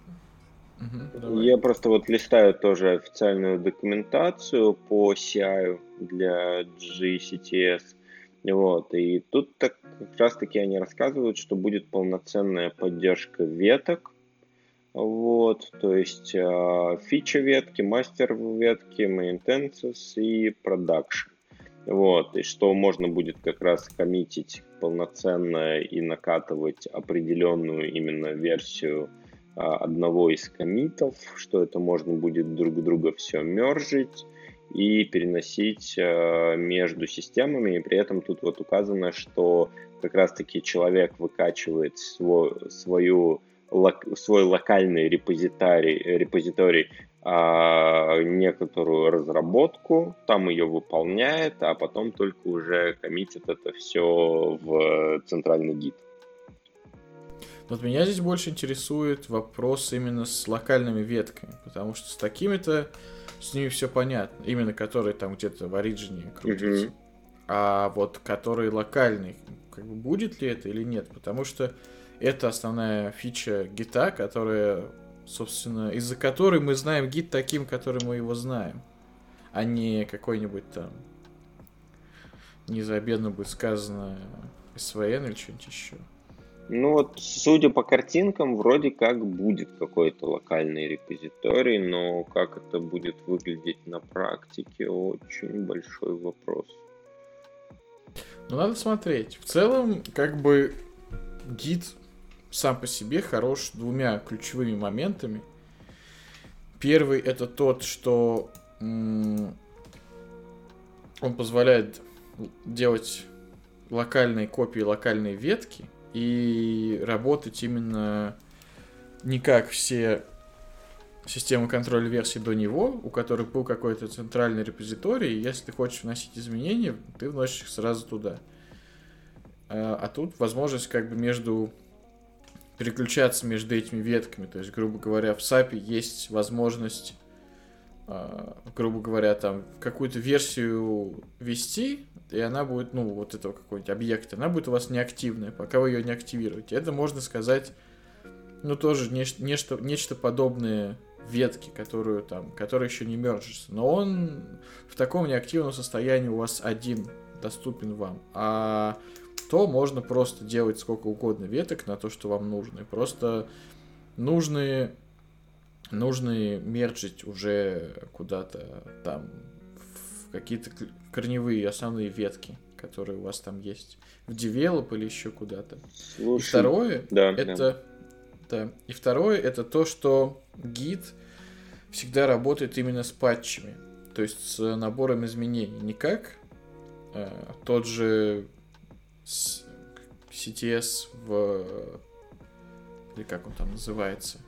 C: Угу, Я просто вот листаю тоже официальную документацию по CI для GCTS. Вот, и тут так, как раз таки они рассказывают, что будет полноценная поддержка веток. Вот, то есть э, фича ветки, мастер ветки, maintenance и продакшн. Вот, и что можно будет как раз коммитить полноценно и накатывать определенную именно версию одного из комитов, что это можно будет друг друга все мержить и переносить а, между системами. И при этом тут вот указано, что как раз-таки человек выкачивает свой, свою, свой локальный репозиторий, репозиторий а, некоторую разработку, там ее выполняет, а потом только уже коммитит это все в центральный гид.
A: Вот меня здесь больше интересует вопрос именно с локальными ветками, потому что с такими-то с ними все понятно, именно которые там где-то в оригине крутятся. Mm-hmm. А вот которые локальные, как бы будет ли это или нет, потому что это основная фича гита, которая, собственно, из-за которой мы знаем гид таким, которым мы его знаем, а не какой-нибудь там, не забедно будет сказано, SVN или что-нибудь еще.
C: Ну вот, судя по картинкам, вроде как будет какой-то локальный репозиторий, но как это будет выглядеть на практике, очень большой вопрос.
A: Ну, надо смотреть. В целом, как бы, гид сам по себе хорош двумя ключевыми моментами. Первый это тот, что он позволяет делать локальные копии, локальные ветки – и работать именно не как все системы контроля версий до него, у которых был какой-то центральный репозиторий, и если ты хочешь вносить изменения, ты вносишь их сразу туда. А, а тут возможность как бы между переключаться между этими ветками. То есть, грубо говоря, в SAP есть возможность, грубо говоря, там какую-то версию вести, и она будет, ну, вот этого какого-нибудь объекта, она будет у вас неактивная, пока вы ее не активируете. Это можно сказать, ну, тоже нечто, нечто, нечто подобное ветки, которую там, которая еще не мержится. Но он в таком неактивном состоянии у вас один доступен вам. А то можно просто делать сколько угодно веток на то, что вам нужно. И просто нужные, нужные мерджить уже куда-то там в какие-то корневые основные ветки, которые у вас там есть. В девелоп или еще куда-то. И второе, да, это... Да. да. И второе, это то, что гид всегда работает именно с патчами. То есть с набором изменений. Не как э, тот же CTS в... Или как он там называется?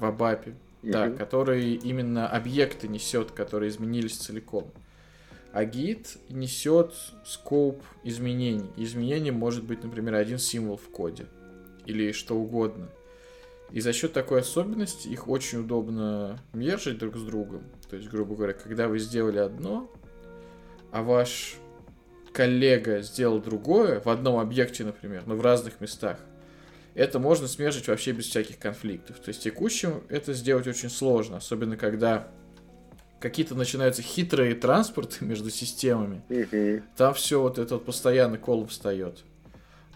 A: В Абапе. Mm-hmm. Да, который именно объекты несет, которые изменились целиком. А гид несет скоп изменений. Изменений может быть, например, один символ в коде. Или что угодно. И за счет такой особенности их очень удобно мержить друг с другом. То есть, грубо говоря, когда вы сделали одно, а ваш коллега сделал другое в одном объекте, например, но в разных местах, это можно смежить вообще без всяких конфликтов. То есть текущим это сделать очень сложно, особенно когда какие-то начинаются хитрые транспорты между системами. Там все вот это вот постоянно кол встает.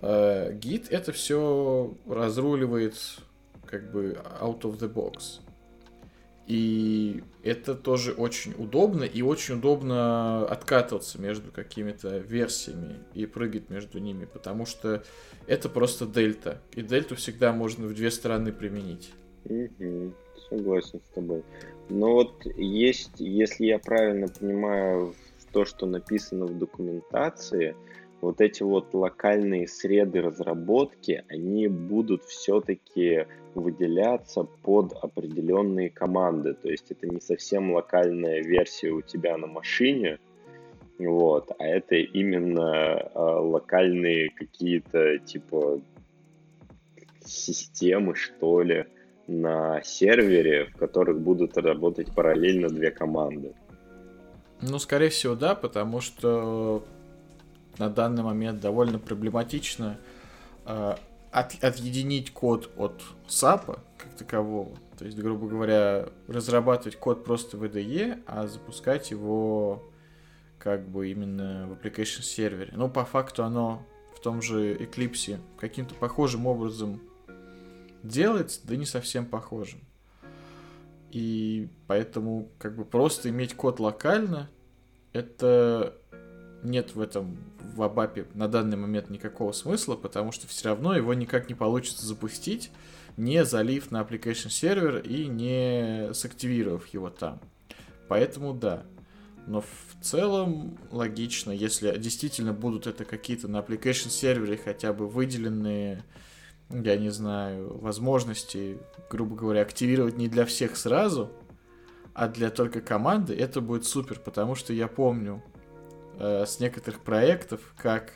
A: Э, гид это все разруливает как бы out of the box. И это тоже очень удобно, и очень удобно откатываться между какими-то версиями и прыгать между ними, потому что это просто дельта. И дельту всегда можно в две стороны применить.
C: Угу, согласен с тобой. Но вот есть, если я правильно понимаю то, что написано в документации, вот эти вот локальные среды разработки, они будут все-таки выделяться под определенные команды. То есть это не совсем локальная версия у тебя на машине, вот, а это именно э, локальные какие-то типа системы, что ли, на сервере, в которых будут работать параллельно две команды.
A: Ну, скорее всего, да, потому что на данный момент довольно проблематично э, от, отъединить код от SAP как такового. То есть, грубо говоря, разрабатывать код просто в IDE, а запускать его как бы именно в application сервере. Но по факту оно в том же Eclipse каким-то похожим образом делается, да не совсем похожим. И поэтому как бы просто иметь код локально, это нет в этом в Абапе на данный момент никакого смысла, потому что все равно его никак не получится запустить, не залив на application сервер и не сактивировав его там. Поэтому да. Но в целом логично, если действительно будут это какие-то на application сервере хотя бы выделенные, я не знаю, возможности, грубо говоря, активировать не для всех сразу, а для только команды, это будет супер, потому что я помню, э, с некоторых проектов, как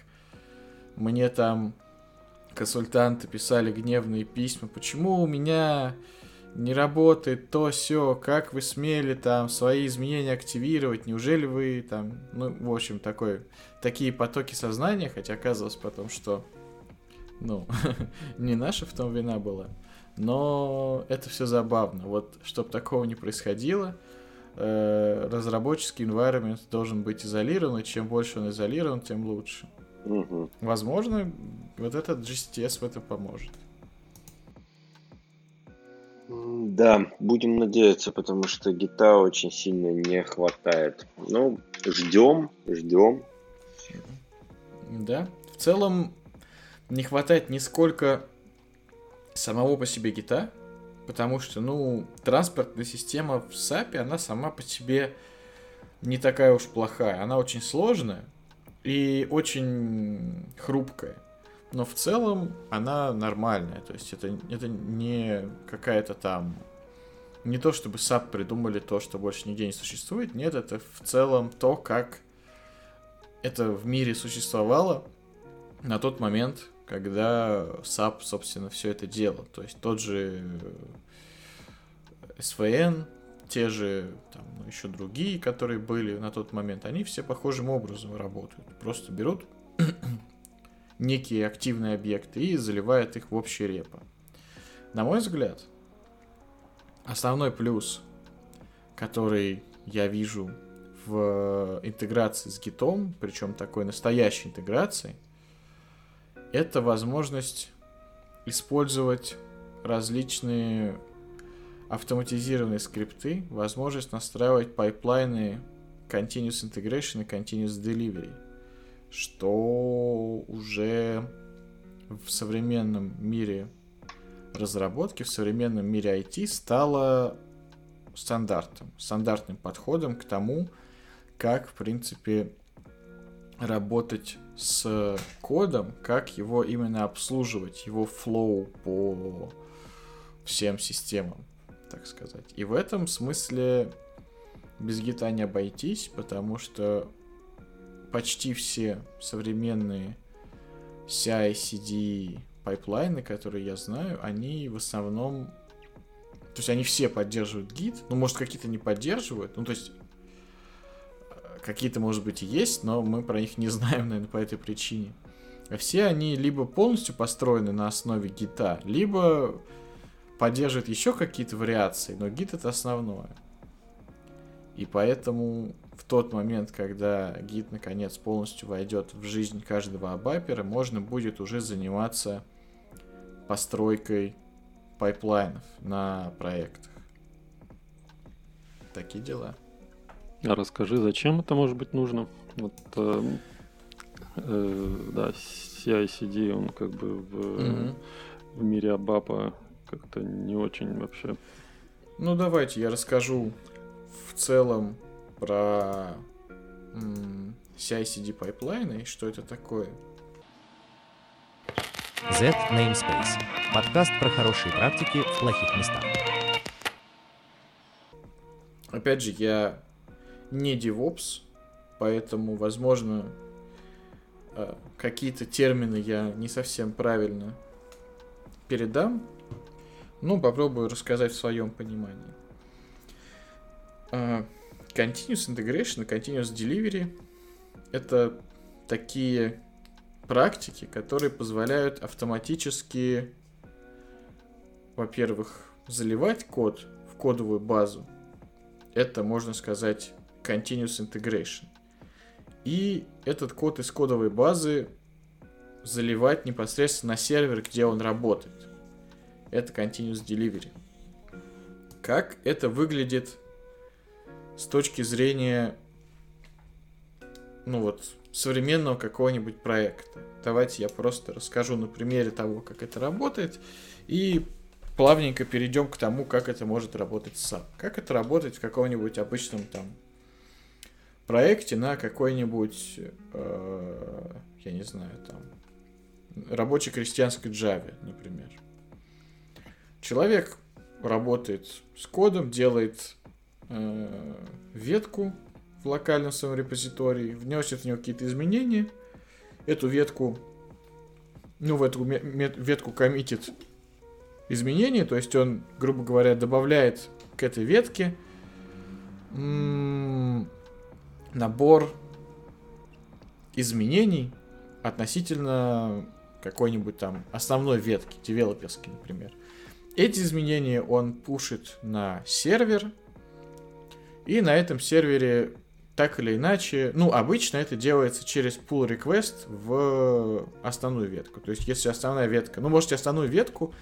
A: мне там консультанты писали гневные письма, почему у меня не работает то все, как вы смели там свои изменения активировать, неужели вы там, ну, в общем, такой, такие потоки сознания, хотя оказалось потом, что, ну, не наша в том вина была, но это все забавно, вот, чтобы такого не происходило, э, разработческий environment должен быть изолирован, и чем больше он изолирован, тем лучше. Угу. Возможно, вот этот GCTS в этом поможет.
C: Да, будем надеяться, потому что гита очень сильно не хватает. Ну, ждем, ждем.
A: Да, в целом не хватает нисколько самого по себе гита, потому что, ну, транспортная система в SAP, она сама по себе не такая уж плохая. Она очень сложная и очень хрупкая. Но в целом она нормальная. То есть это, это не какая-то там не то чтобы SAP придумали то, что больше нигде не существует, нет, это в целом то, как это в мире существовало на тот момент, когда SAP, собственно, все это делал. То есть тот же SVN, те же там, ну, еще другие, которые были на тот момент, они все похожим образом работают. Просто берут некие активные объекты и заливают их в общий репо. На мой взгляд, основной плюс, который я вижу в интеграции с Git ом, причем такой настоящей интеграции, это возможность использовать различные автоматизированные скрипты, возможность настраивать пайплайны Continuous Integration и Continuous Delivery, что уже в современном мире разработки, в современном мире IT стало стандартом, стандартным подходом к тому, как, в принципе, работать с кодом, как его именно обслуживать, его флоу по всем системам так сказать. И в этом смысле без гита не обойтись, потому что почти все современные CI/CD пайплайны, которые я знаю, они в основном... То есть они все поддерживают Git, ну, может, какие-то не поддерживают, ну, то есть э, какие-то, может быть, и есть, но мы про них не знаем, наверное, по этой причине. Все они либо полностью построены на основе Git а, либо поддерживает еще какие-то вариации, но Git это основное. И поэтому в тот момент, когда Git наконец полностью войдет в жизнь каждого абапера, можно будет уже заниматься постройкой пайплайнов на проектах. Такие дела.
B: А расскажи, зачем это может быть нужно? Вот, э, э, да, CI/CD, он как бы в, mm-hmm. в мире ABAP а как-то не очень вообще.
A: Ну, давайте я расскажу в целом про CI/CD пайплайны и что это такое.
D: Z Namespace. Подкаст про хорошие практики в плохих местах.
A: Опять же, я не DevOps, поэтому, возможно, э, какие-то термины я не совсем правильно передам, ну, попробую рассказать в своем понимании. Uh, continuous Integration и Continuous Delivery — это такие практики, которые позволяют автоматически, во-первых, заливать код в кодовую базу. Это, можно сказать, Continuous Integration. И этот код из кодовой базы заливать непосредственно на сервер, где он работает это Continuous Delivery. Как это выглядит с точки зрения, ну вот, современного какого-нибудь проекта? Давайте я просто расскажу на примере того, как это работает, и плавненько перейдем к тому, как это может работать сам. Как это работает в каком-нибудь обычном там проекте на какой-нибудь, э, я не знаю, там, рабочей крестьянской Java, например. Человек работает с кодом, делает э, ветку в локальном своем репозитории, вносит в нее какие-то изменения, эту ветку, ну, в эту ветку коммитит изменения, то есть он, грубо говоря, добавляет к этой ветке набор изменений относительно какой-нибудь там основной ветки, девелоперской, например. Эти изменения он пушит на сервер, и на этом сервере так или иначе, ну, обычно это делается через pull request в основную ветку. То есть, если основная ветка, ну, можете основную ветку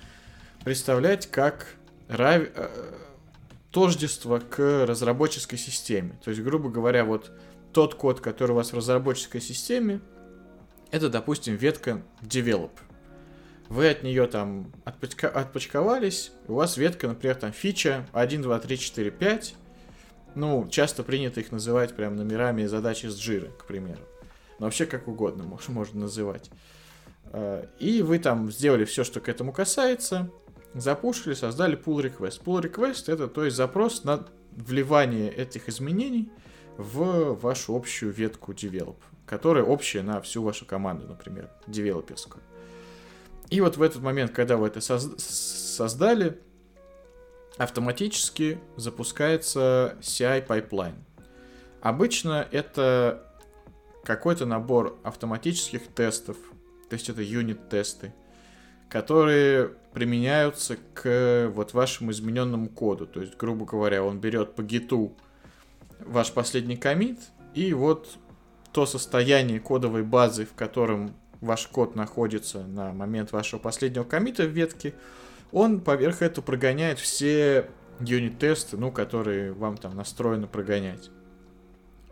A: представлять как рав... Э, тождество к разработческой системе. То есть, грубо говоря, вот тот код, который у вас в разработческой системе, это, допустим, ветка develop вы от нее там отпочка- отпочковались, у вас ветка, например, там фича 1, 2, 3, 4, 5. Ну, часто принято их называть прям номерами задачи с джиры, к примеру. Но вообще как угодно можно называть. А, и вы там сделали все, что к этому касается. запушили, создали pull request. Pull request это то есть запрос на вливание этих изменений в вашу общую ветку develop, которая общая на всю вашу команду, например, девелоперскую. И вот в этот момент, когда вы это соз- создали, автоматически запускается CI pipeline. Обычно это какой-то набор автоматических тестов, то есть это юнит-тесты, которые применяются к вот вашему измененному коду. То есть, грубо говоря, он берет по гиту ваш последний комит, и вот то состояние кодовой базы, в котором ваш код находится на момент вашего последнего комита в ветке, он поверх этого прогоняет все юнит-тесты, ну, которые вам там настроено прогонять.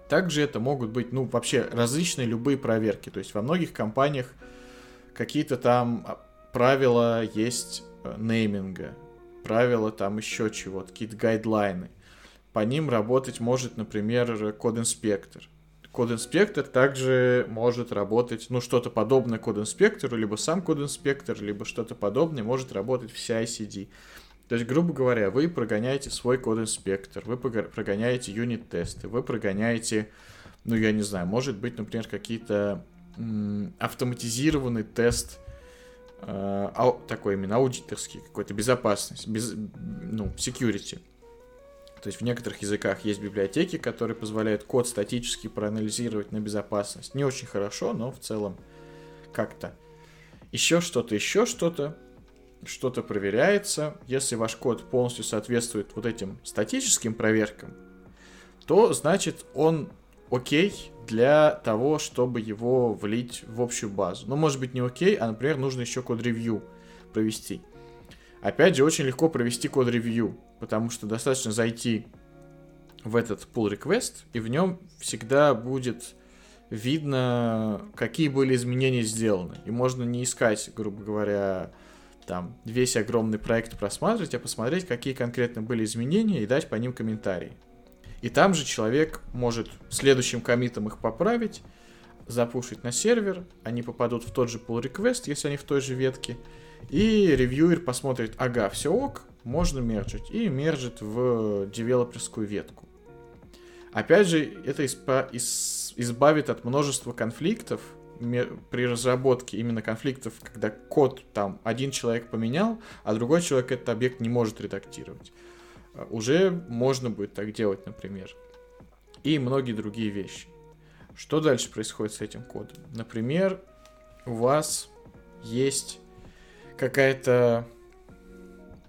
A: Также это могут быть, ну, вообще различные любые проверки. То есть во многих компаниях какие-то там а, правила есть э, нейминга, правила там еще чего-то, какие-то гайдлайны. По ним работать может, например, код-инспектор. Код-инспектор также может работать, ну, что-то подобное код-инспектору, либо сам код-инспектор, либо что-то подобное может работать в CI-CD. То есть, грубо говоря, вы прогоняете свой код-инспектор, вы прогоняете юнит-тесты, вы прогоняете, ну, я не знаю, может быть, например, какие-то автоматизированный тест, э, такой именно аудиторский, какой-то безопасность, без, ну, security. То есть в некоторых языках есть библиотеки, которые позволяют код статически проанализировать на безопасность. Не очень хорошо, но в целом как-то. Еще что-то, еще что-то что-то проверяется, если ваш код полностью соответствует вот этим статическим проверкам, то значит он окей для того, чтобы его влить в общую базу. Ну, может быть, не окей, а, например, нужно еще код-ревью провести. Опять же, очень легко провести код-ревью, потому что достаточно зайти в этот pull request, и в нем всегда будет видно, какие были изменения сделаны. И можно не искать, грубо говоря, там весь огромный проект просматривать, а посмотреть, какие конкретно были изменения и дать по ним комментарии. И там же человек может следующим комитом их поправить, запушить на сервер, они попадут в тот же pull request, если они в той же ветке, и ревьюер посмотрит, ага, все ок, можно мерджить, и мержит в девелоперскую ветку. Опять же, это испа- из- избавит от множества конфликтов, при разработке именно конфликтов, когда код там один человек поменял, а другой человек этот объект не может редактировать. А, уже можно будет так делать, например. И многие другие вещи. Что дальше происходит с этим кодом? Например, у вас есть какая-то,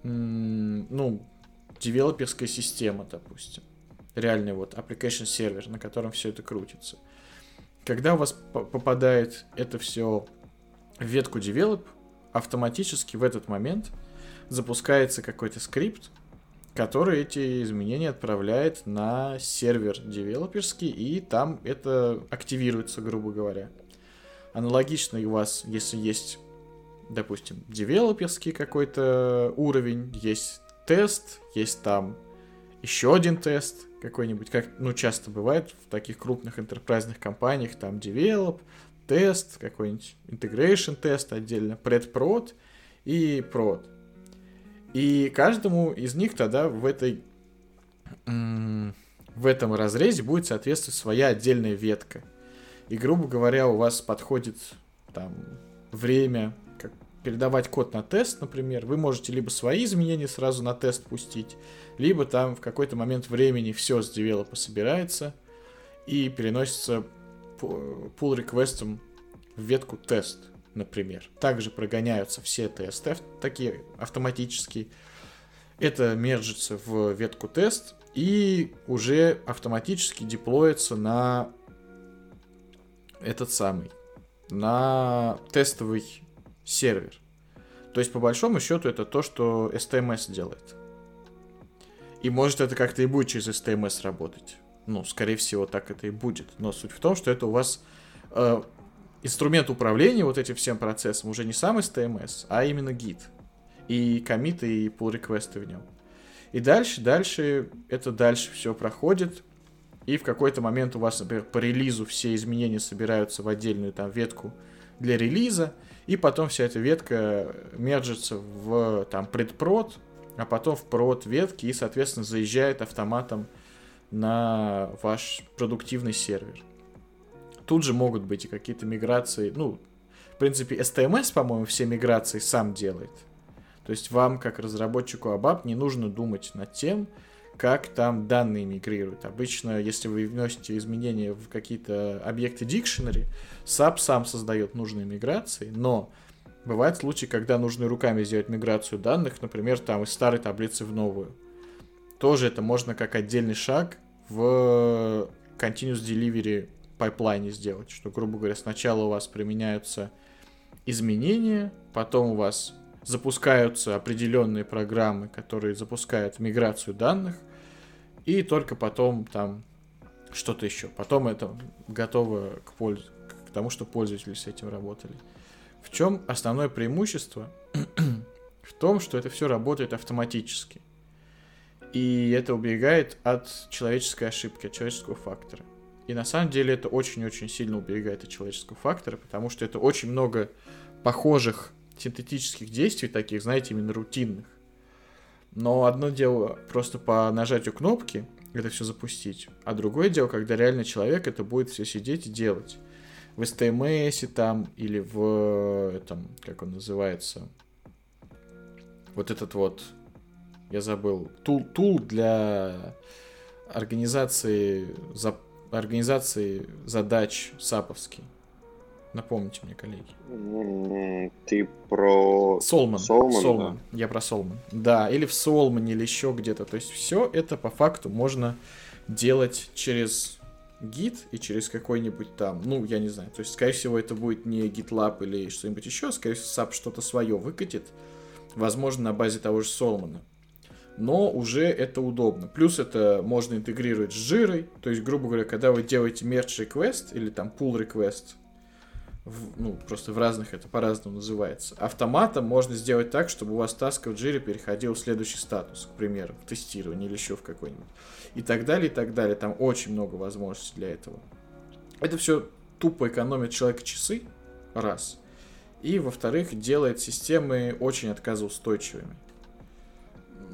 A: ну, девелоперская система, допустим. Реальный вот application сервер, на котором все это крутится. Когда у вас попадает это все в ветку develop, автоматически в этот момент запускается какой-то скрипт, который эти изменения отправляет на сервер девелоперский, и там это активируется, грубо говоря. Аналогично у вас, если есть, допустим, девелоперский какой-то уровень, есть тест, есть там еще один тест какой-нибудь, как, ну, часто бывает в таких крупных интерпрайзных компаниях, там, develop, тест, какой-нибудь integration тест отдельно, предпрод и прод. И каждому из них тогда в этой в этом разрезе будет соответствовать своя отдельная ветка. И, грубо говоря, у вас подходит там время передавать код на тест, например, вы можете либо свои изменения сразу на тест пустить, либо там в какой-то момент времени все с девелопа собирается и переносится pull реквестом в ветку тест, например. Также прогоняются все тесты, такие автоматические. Это мержится в ветку тест и уже автоматически деплоится на этот самый, на тестовый сервер. То есть, по большому счету, это то, что STMS делает. И может это как-то и будет через STMS работать. Ну, скорее всего, так это и будет. Но суть в том, что это у вас э, инструмент управления вот этим всем процессом уже не сам STMS, а именно Git. И комиты, и pull реквесты в нем. И дальше, дальше, это дальше все проходит. И в какой-то момент у вас, например, по релизу все изменения собираются в отдельную там ветку для релиза, и потом вся эта ветка мерджится в там предпрод, а потом в прод ветки и, соответственно, заезжает автоматом на ваш продуктивный сервер. Тут же могут быть и какие-то миграции. Ну, в принципе, STMS, по-моему, все миграции сам делает. То есть вам, как разработчику ABAP, не нужно думать над тем, как там данные мигрируют. Обычно, если вы вносите изменения в какие-то объекты дикшенери, SAP сам создает нужные миграции, но бывают случаи, когда нужно руками сделать миграцию данных, например, там из старой таблицы в новую. Тоже это можно как отдельный шаг в Continuous Delivery пайплайне сделать, что, грубо говоря, сначала у вас применяются изменения, потом у вас запускаются определенные программы, которые запускают миграцию данных, и только потом там что-то еще. Потом это готово к, пользу, к тому, что пользователи с этим работали. В чем основное преимущество? в том, что это все работает автоматически. И это убегает от человеческой ошибки, от человеческого фактора. И на самом деле это очень-очень сильно убегает от человеческого фактора, потому что это очень много похожих синтетических действий, таких, знаете, именно рутинных. Но одно дело просто по нажатию кнопки это все запустить, а другое дело, когда реально человек это будет все сидеть и делать. В STMS там или в этом, как он называется, вот этот вот, я забыл, тул, тул для организации, за, организации задач САПовский. Напомните мне, коллеги.
C: Ты про
A: Солман. Солман, Солман. Да. Я про Солман. Да, или в Солмане, или еще где-то. То есть все это по факту можно делать через гид и через какой-нибудь там, ну, я не знаю. То есть, скорее всего, это будет не GitLab или что-нибудь еще, скорее всего, SAP что-то свое выкатит. Возможно, на базе того же Соломона. Но уже это удобно. Плюс это можно интегрировать с жирой. То есть, грубо говоря, когда вы делаете merge request или там pull request в, ну, просто в разных это по-разному называется. Автоматом можно сделать так, чтобы у вас таска в джире переходил в следующий статус, к примеру, в тестировании или еще в какой-нибудь. И так далее, и так далее. Там очень много возможностей для этого. Это все тупо экономит человека часы, раз. И, во-вторых, делает системы очень отказоустойчивыми.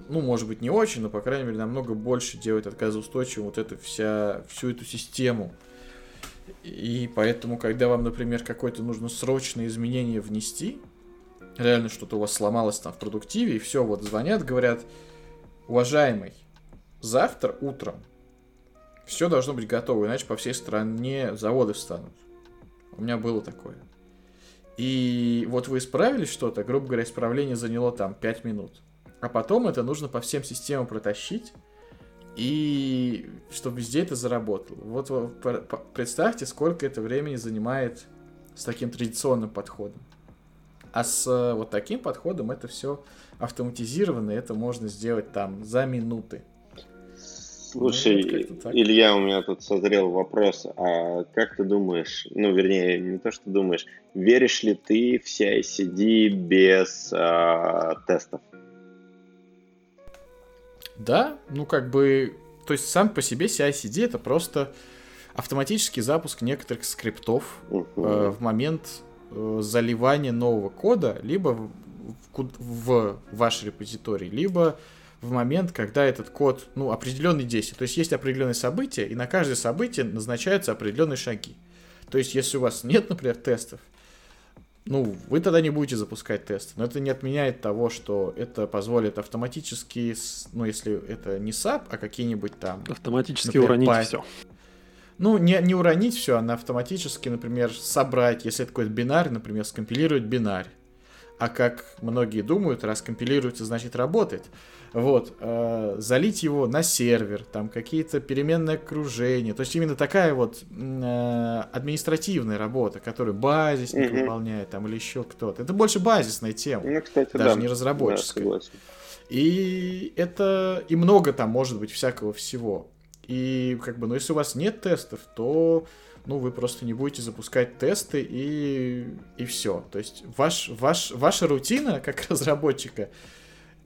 A: Ну, может быть, не очень, но, по крайней мере, намного больше делает отказоустойчивым вот эту вся, всю эту систему и поэтому, когда вам, например, какое-то нужно срочное изменение внести, реально что-то у вас сломалось там в продуктиве, и все, вот звонят, говорят, уважаемый, завтра утром все должно быть готово, иначе по всей стране заводы встанут. У меня было такое. И вот вы исправили что-то, грубо говоря, исправление заняло там 5 минут. А потом это нужно по всем системам протащить, и чтобы везде это заработало. Вот представьте, сколько это времени занимает с таким традиционным подходом. А с э, вот таким подходом это все автоматизировано, и это можно сделать там за минуты.
C: Слушай, ну, Илья, у меня тут созрел вопрос. А как ты думаешь, ну, вернее, не то, что думаешь, веришь ли ты в CI-CD без а, тестов?
A: Да, ну как бы, то есть сам по себе CI-CD это просто автоматический запуск некоторых скриптов э, в момент э, заливания нового кода, либо в, в, в ваш репозиторий, либо в момент, когда этот код, ну, определенные действия. То есть есть определенные события, и на каждое событие назначаются определенные шаги. То есть если у вас нет, например, тестов, ну, вы тогда не будете запускать тесты. Но это не отменяет того, что это позволит автоматически, ну, если это не SAP, а какие-нибудь там...
B: Автоматически например, уронить Python. все.
A: Ну, не, не уронить все, а автоматически, например, собрать, если это какой-то бинарь, например, скомпилировать бинарь. А как многие думают, раз компилируется, значит работает. Вот, э, залить его на сервер, там какие-то переменные окружения. То есть именно такая вот э, административная работа, которую базисник угу. выполняет, там или еще кто-то. Это больше базисная тема, ну, кстати, даже да. не разработческая. Да, и это и много там может быть всякого всего. И как бы, ну если у вас нет тестов, то ну, вы просто не будете запускать тесты и, и все. То есть ваш, ваш, ваша рутина как разработчика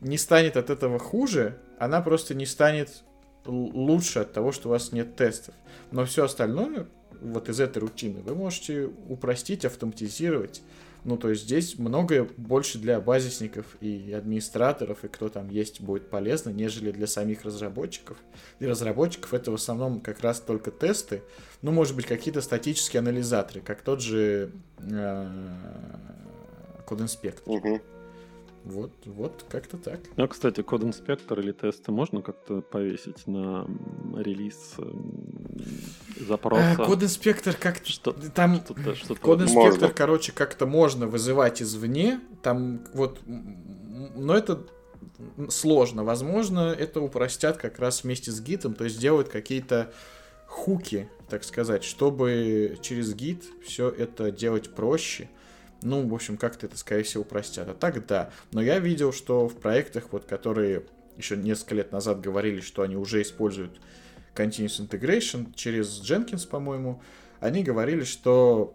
A: не станет от этого хуже, она просто не станет лучше от того, что у вас нет тестов. Но все остальное вот из этой рутины, вы можете упростить, автоматизировать. Ну, то есть здесь многое больше для базисников и администраторов, и кто там есть, будет полезно, нежели для самих разработчиков. Для разработчиков это в основном как раз только тесты, ну, может быть, какие-то статические анализаторы, как тот же э, код-инспектор.
C: Мгм.
A: Вот, вот как-то так.
B: А, кстати, код инспектор или тесты можно как-то повесить на релиз м, запроса?
A: Э, Код-инспектор как-то...
B: Что-
A: Там
B: Что-то,
A: Код-инспектор,
C: Можно.
A: короче, как-то можно вызывать извне, там вот, но это сложно. Возможно, это упростят как раз вместе с гитом, то есть сделают какие-то хуки, так сказать, чтобы через гит все это делать проще. Ну, в общем, как-то это, скорее всего, упростят. А так, да. Но я видел, что в проектах, вот, которые еще несколько лет назад говорили, что они уже используют Continuous Integration через Jenkins, по-моему, они говорили, что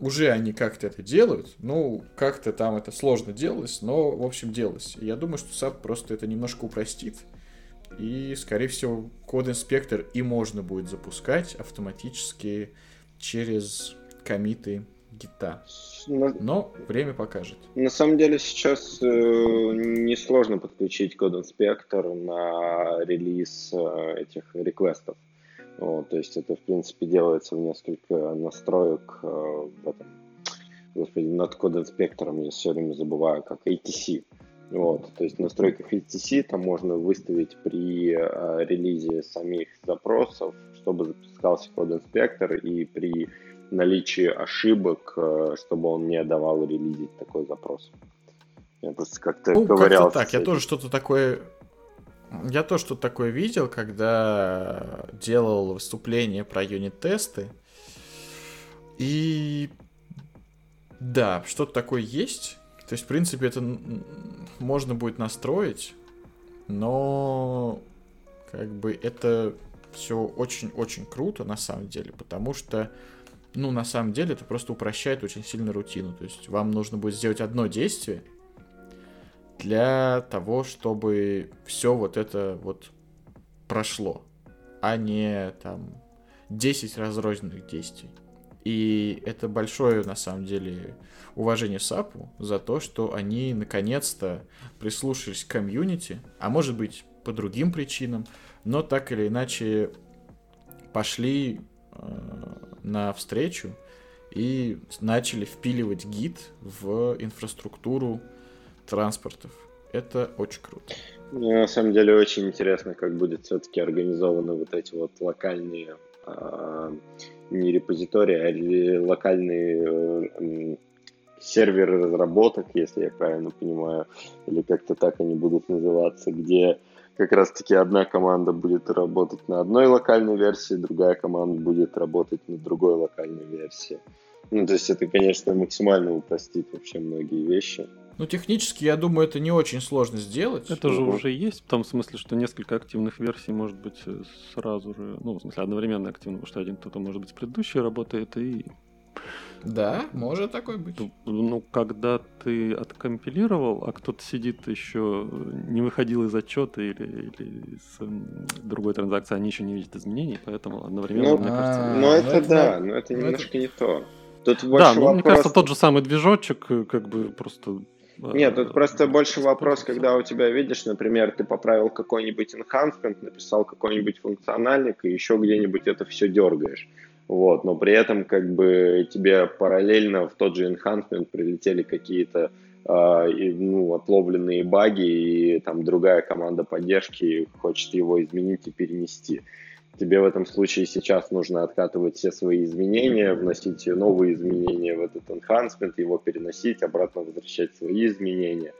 A: уже они как-то это делают. Ну, как-то там это сложно делалось, но, в общем, делалось. Я думаю, что SAP просто это немножко упростит. И, скорее всего, код-инспектор и можно будет запускать автоматически через комиты гита.
C: На,
A: Но время покажет.
C: на самом деле сейчас э, несложно подключить код-инспектор на релиз э, этих реквестов. Вот, то есть это, в принципе, делается в несколько настроек э, в этом, господи, над код-инспектором, я все время забываю, как ATC. Вот, то есть в настройках ATC там можно выставить при э, релизе самих запросов, чтобы запускался код-инспектор, и при наличии ошибок, э, чтобы он не давал релизить такой запрос. Я просто как-то
A: Ну,
C: ковырялся
A: как-то так. Я тоже что-то такое... Я тоже что-то такое видел, когда делал выступление про юнит-тесты. И да, что-то такое есть. То есть, в принципе, это можно будет настроить, но как бы это все очень-очень круто на самом деле, потому что, ну, на самом деле это просто упрощает очень сильно рутину. То есть вам нужно будет сделать одно действие для того, чтобы все вот это вот прошло, а не там 10 разрозненных действий. И это большое, на самом деле, уважение САПу за то, что они наконец-то прислушались к комьюнити, а может быть по другим причинам, но так или иначе пошли э, на встречу и начали впиливать гид в инфраструктуру транспортов. Это очень круто.
C: Мне на самом деле очень интересно, как будет все-таки организованы вот эти вот локальные а, не репозитории, а локальные э, серверы разработок, если я правильно понимаю, или как-то так они будут называться, где как раз-таки одна команда будет работать на одной локальной версии, другая команда будет работать на другой локальной версии. Ну, то есть это, конечно, максимально упростит вообще многие вещи.
A: Ну, технически, я думаю, это не очень сложно сделать.
B: Это же уже есть, в том смысле, что несколько активных версий может быть э, сразу же, ну, в смысле, одновременно активно, потому что один кто-то, может быть, с предыдущей работает, и
A: Да, может такой быть.
B: ну, когда ты откомпилировал, а кто-то сидит еще, не выходил из отчета или, или из м, другой транзакции, они еще не видят изменений, поэтому одновременно,
C: Ну,
B: мне
A: а,
B: кажется...
C: Но
A: ну
C: это,
A: это
C: да, но это
A: Ну,
C: немножко не то. Тут
B: Да,
C: больше
B: ну, мне
C: вопрос-
B: кажется, тот же самый движочек, э, как бы просто... э,
C: Нет, тут просто больше вопрос, когда у тебя, видишь, например, ты поправил какой-нибудь enhancement, написал какой-нибудь функциональник, и еще где-нибудь это все дергаешь. Вот, но при этом как бы тебе параллельно в тот же enhancement прилетели какие-то и, ну, отловленные баги, и там другая команда поддержки хочет его изменить и перенести. Тебе в этом случае сейчас нужно откатывать все свои изменения, вносить новые изменения в этот enhancement, его переносить, обратно возвращать свои изменения.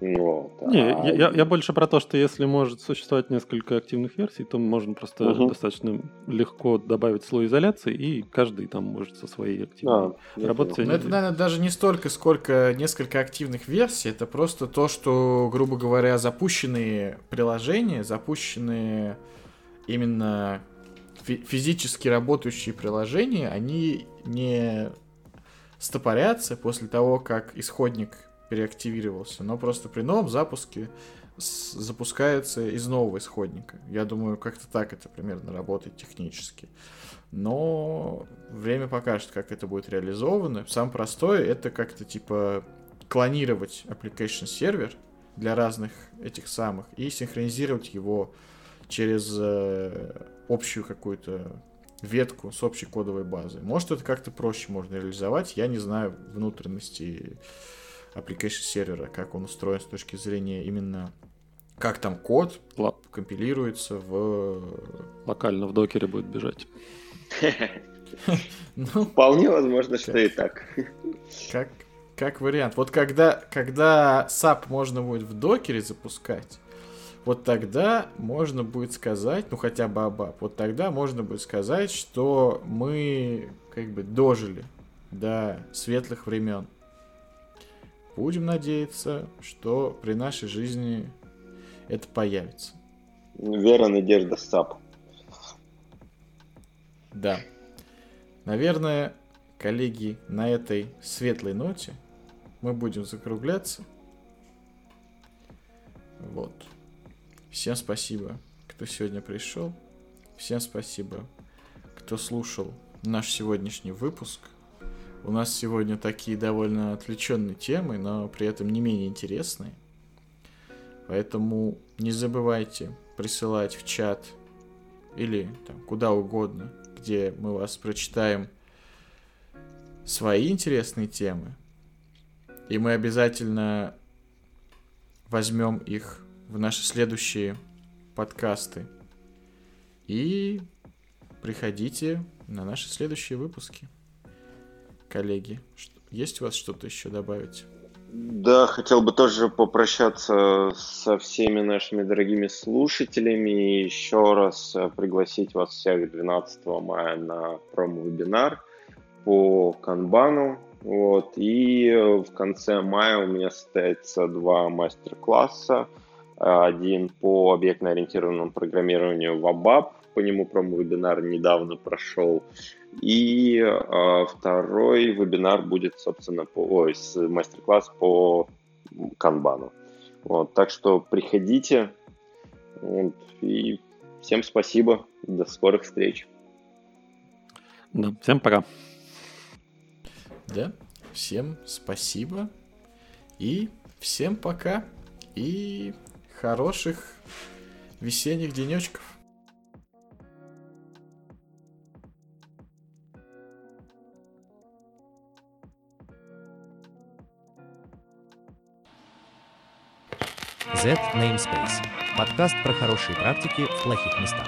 C: Вот.
B: Не,
C: А-
B: я, я- я больше про то, что если может существовать несколько активных версий, то можно просто
C: Мгм.
B: достаточно легко добавить слой изоляции, и каждый там может со своей активной
C: А, я
B: работать.
A: Но это, наверное, даже не столько, сколько несколько активных версий. Это просто то, что, грубо говоря, запущенные приложения, запущенные именно фи- физически работающие приложения, они не стопорятся после того, как исходник переактивировался, но просто при новом запуске запускается из нового исходника. Я думаю, как-то так это примерно работает технически. Но время покажет, как это будет реализовано. Сам простой это как-то типа клонировать application сервер для разных этих самых и синхронизировать его через э, общую какую-то ветку с общей кодовой базой. Может, это как-то проще можно реализовать. Я не знаю внутренности application сервера, как он устроен с точки зрения именно как там код Л- компилируется в...
B: Локально в докере будет бежать.
C: Ну, Вполне возможно, что и так.
A: Как, как вариант. Вот когда, когда SAP можно будет в Docker е запускать, вот тогда можно будет сказать, ну хотя бы ABAP, вот тогда можно будет сказать, что мы как бы дожили до светлых времен. Будем надеяться, что при нашей жизни это появится.
C: Вера, надежда, SAP.
A: Да. Наверное, коллеги, на этой светлой ноте мы будем закругляться. Вот. Всем спасибо, кто сегодня пришел. Всем спасибо, кто слушал наш сегодняшний выпуск. У нас сегодня такие довольно отвлеченные темы, но при этом не менее интересные. Поэтому не забывайте присылать в чат или там, куда угодно, где мы вас прочитаем свои интересные темы. И мы обязательно возьмем их в наши следующие подкасты. И приходите на наши следующие выпуски. Коллеги, есть у вас что-то еще добавить?
C: Да, хотел бы тоже попрощаться со всеми нашими дорогими слушателями и еще раз э, пригласить вас всех 12 мая на промо-вебинар по канбану. Вот. И э, в конце мая у меня состоится два мастер-класса. Один по объектно-ориентированному программированию в ABAP, по нему промо-вебинар недавно прошел. И э, второй вебинар будет, собственно, по, ой, мастер-класс по канбану. Вот, так что приходите. Вот, и всем спасибо. До скорых встреч.
B: Да, всем пока.
A: Да, всем спасибо. И всем пока. И хороших весенних денечков.
D: Z Namespace. Подкаст про хорошие практики в плохих местах.